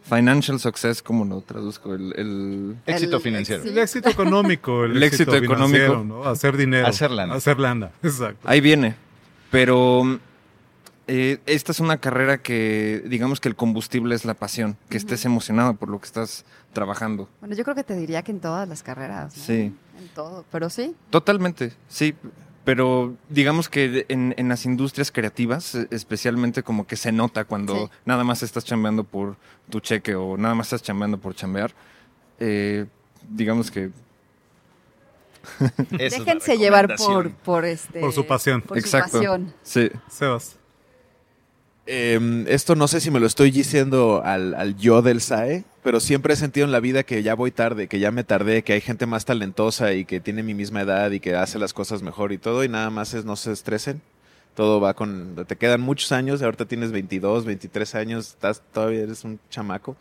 financial success, ¿cómo lo traduzco? El, el- Éxito financiero. El éxito económico, el, El éxito éxito, financiero, económico. ¿no? Hacer dinero. Hacer lana. Hacer lana, exacto. Ahí viene. Pero eh, esta es una carrera que, digamos que el combustible es la pasión, que estés emocionado por lo que estás trabajando. Bueno, yo creo que te diría que en todas las carreras. ¿no? Sí. En todo, pero sí. Totalmente, sí. Pero digamos que en, en las industrias creativas, eh, especialmente como que se nota cuando Sí. nada más estás chambeando por tu cheque o nada más estás chambeando por chambear. eh, digamos que Déjense llevar por, por, este, Por su pasión. por su Exacto. pasión. sí. Sebas. Eh, esto no sé si me lo estoy diciendo al, al yo del SAE, pero siempre he sentido en la vida que ya voy tarde, que ya me tardé, que hay gente más talentosa y que tiene mi misma edad y que hace las cosas mejor y todo, y nada más es no se estresen. Todo va con... Te quedan muchos años, ahorita tienes 22, 23 años, estás, todavía eres un chamaco.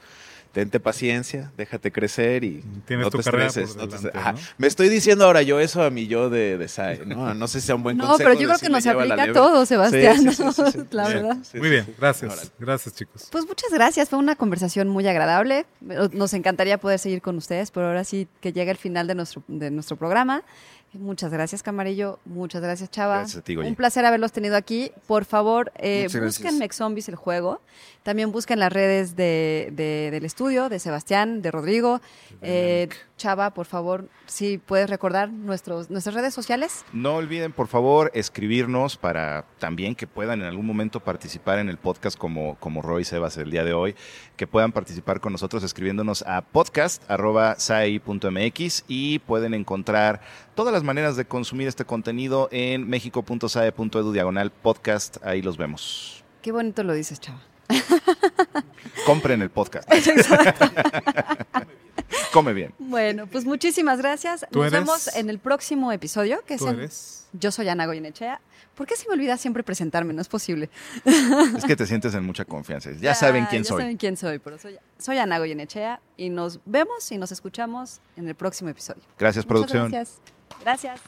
Tente paciencia, déjate crecer y Tienes no tu te carrera estreses. por no te delante, estres- Ajá. ¿no? Me estoy diciendo ahora yo eso a mi yo de, de SAE, ¿no? No sé si sea un buen No, consejo. pero yo creo que nos "Llévala aplica a leve". todos, Sebastián, Sí, ¿no? sí, sí, sí, sí. La verdad. sí, Muy bien, gracias. Gracias, chicos. Pues muchas gracias, fue una conversación muy agradable. Nos encantaría poder seguir con ustedes, pero ahora sí que llega el final de nuestro, de nuestro programa. Muchas gracias, Camarillo. Muchas gracias, Chava. Gracias a ti. Un placer haberlos tenido aquí. Por favor, eh, busquen Mex Zombies el juego. También busquen las redes de, de- del estudio, de Sebastián, de Rodrigo. Eh, Chava, por favor, si puedes recordar nuestros, nuestras redes sociales. No olviden, por favor, escribirnos para también que puedan en algún momento participar en el podcast como, como Roy Sebas el día de hoy, que puedan participar con nosotros escribiéndonos a podcast.sai.mx y pueden encontrar todas las maneras de consumir este contenido en mexico.sae.edu diagonal podcast. Ahí los vemos. Qué bonito lo dices, Chava. Compren el podcast. Come bien. Bueno, pues muchísimas gracias. ¿Tú Nos eres? vemos en el próximo episodio, que es ¿Tú en- eres? Yo soy Ana Goyenechea. ¿Por qué se me olvida siempre presentarme? No es posible. Es que te sientes en mucha confianza. Ya, saben quién ya soy. saben quién soy, pero soy, soy Ana Goyenechea y nos vemos y nos escuchamos en el próximo episodio. Gracias, Muchas producción. gracias. Gracias.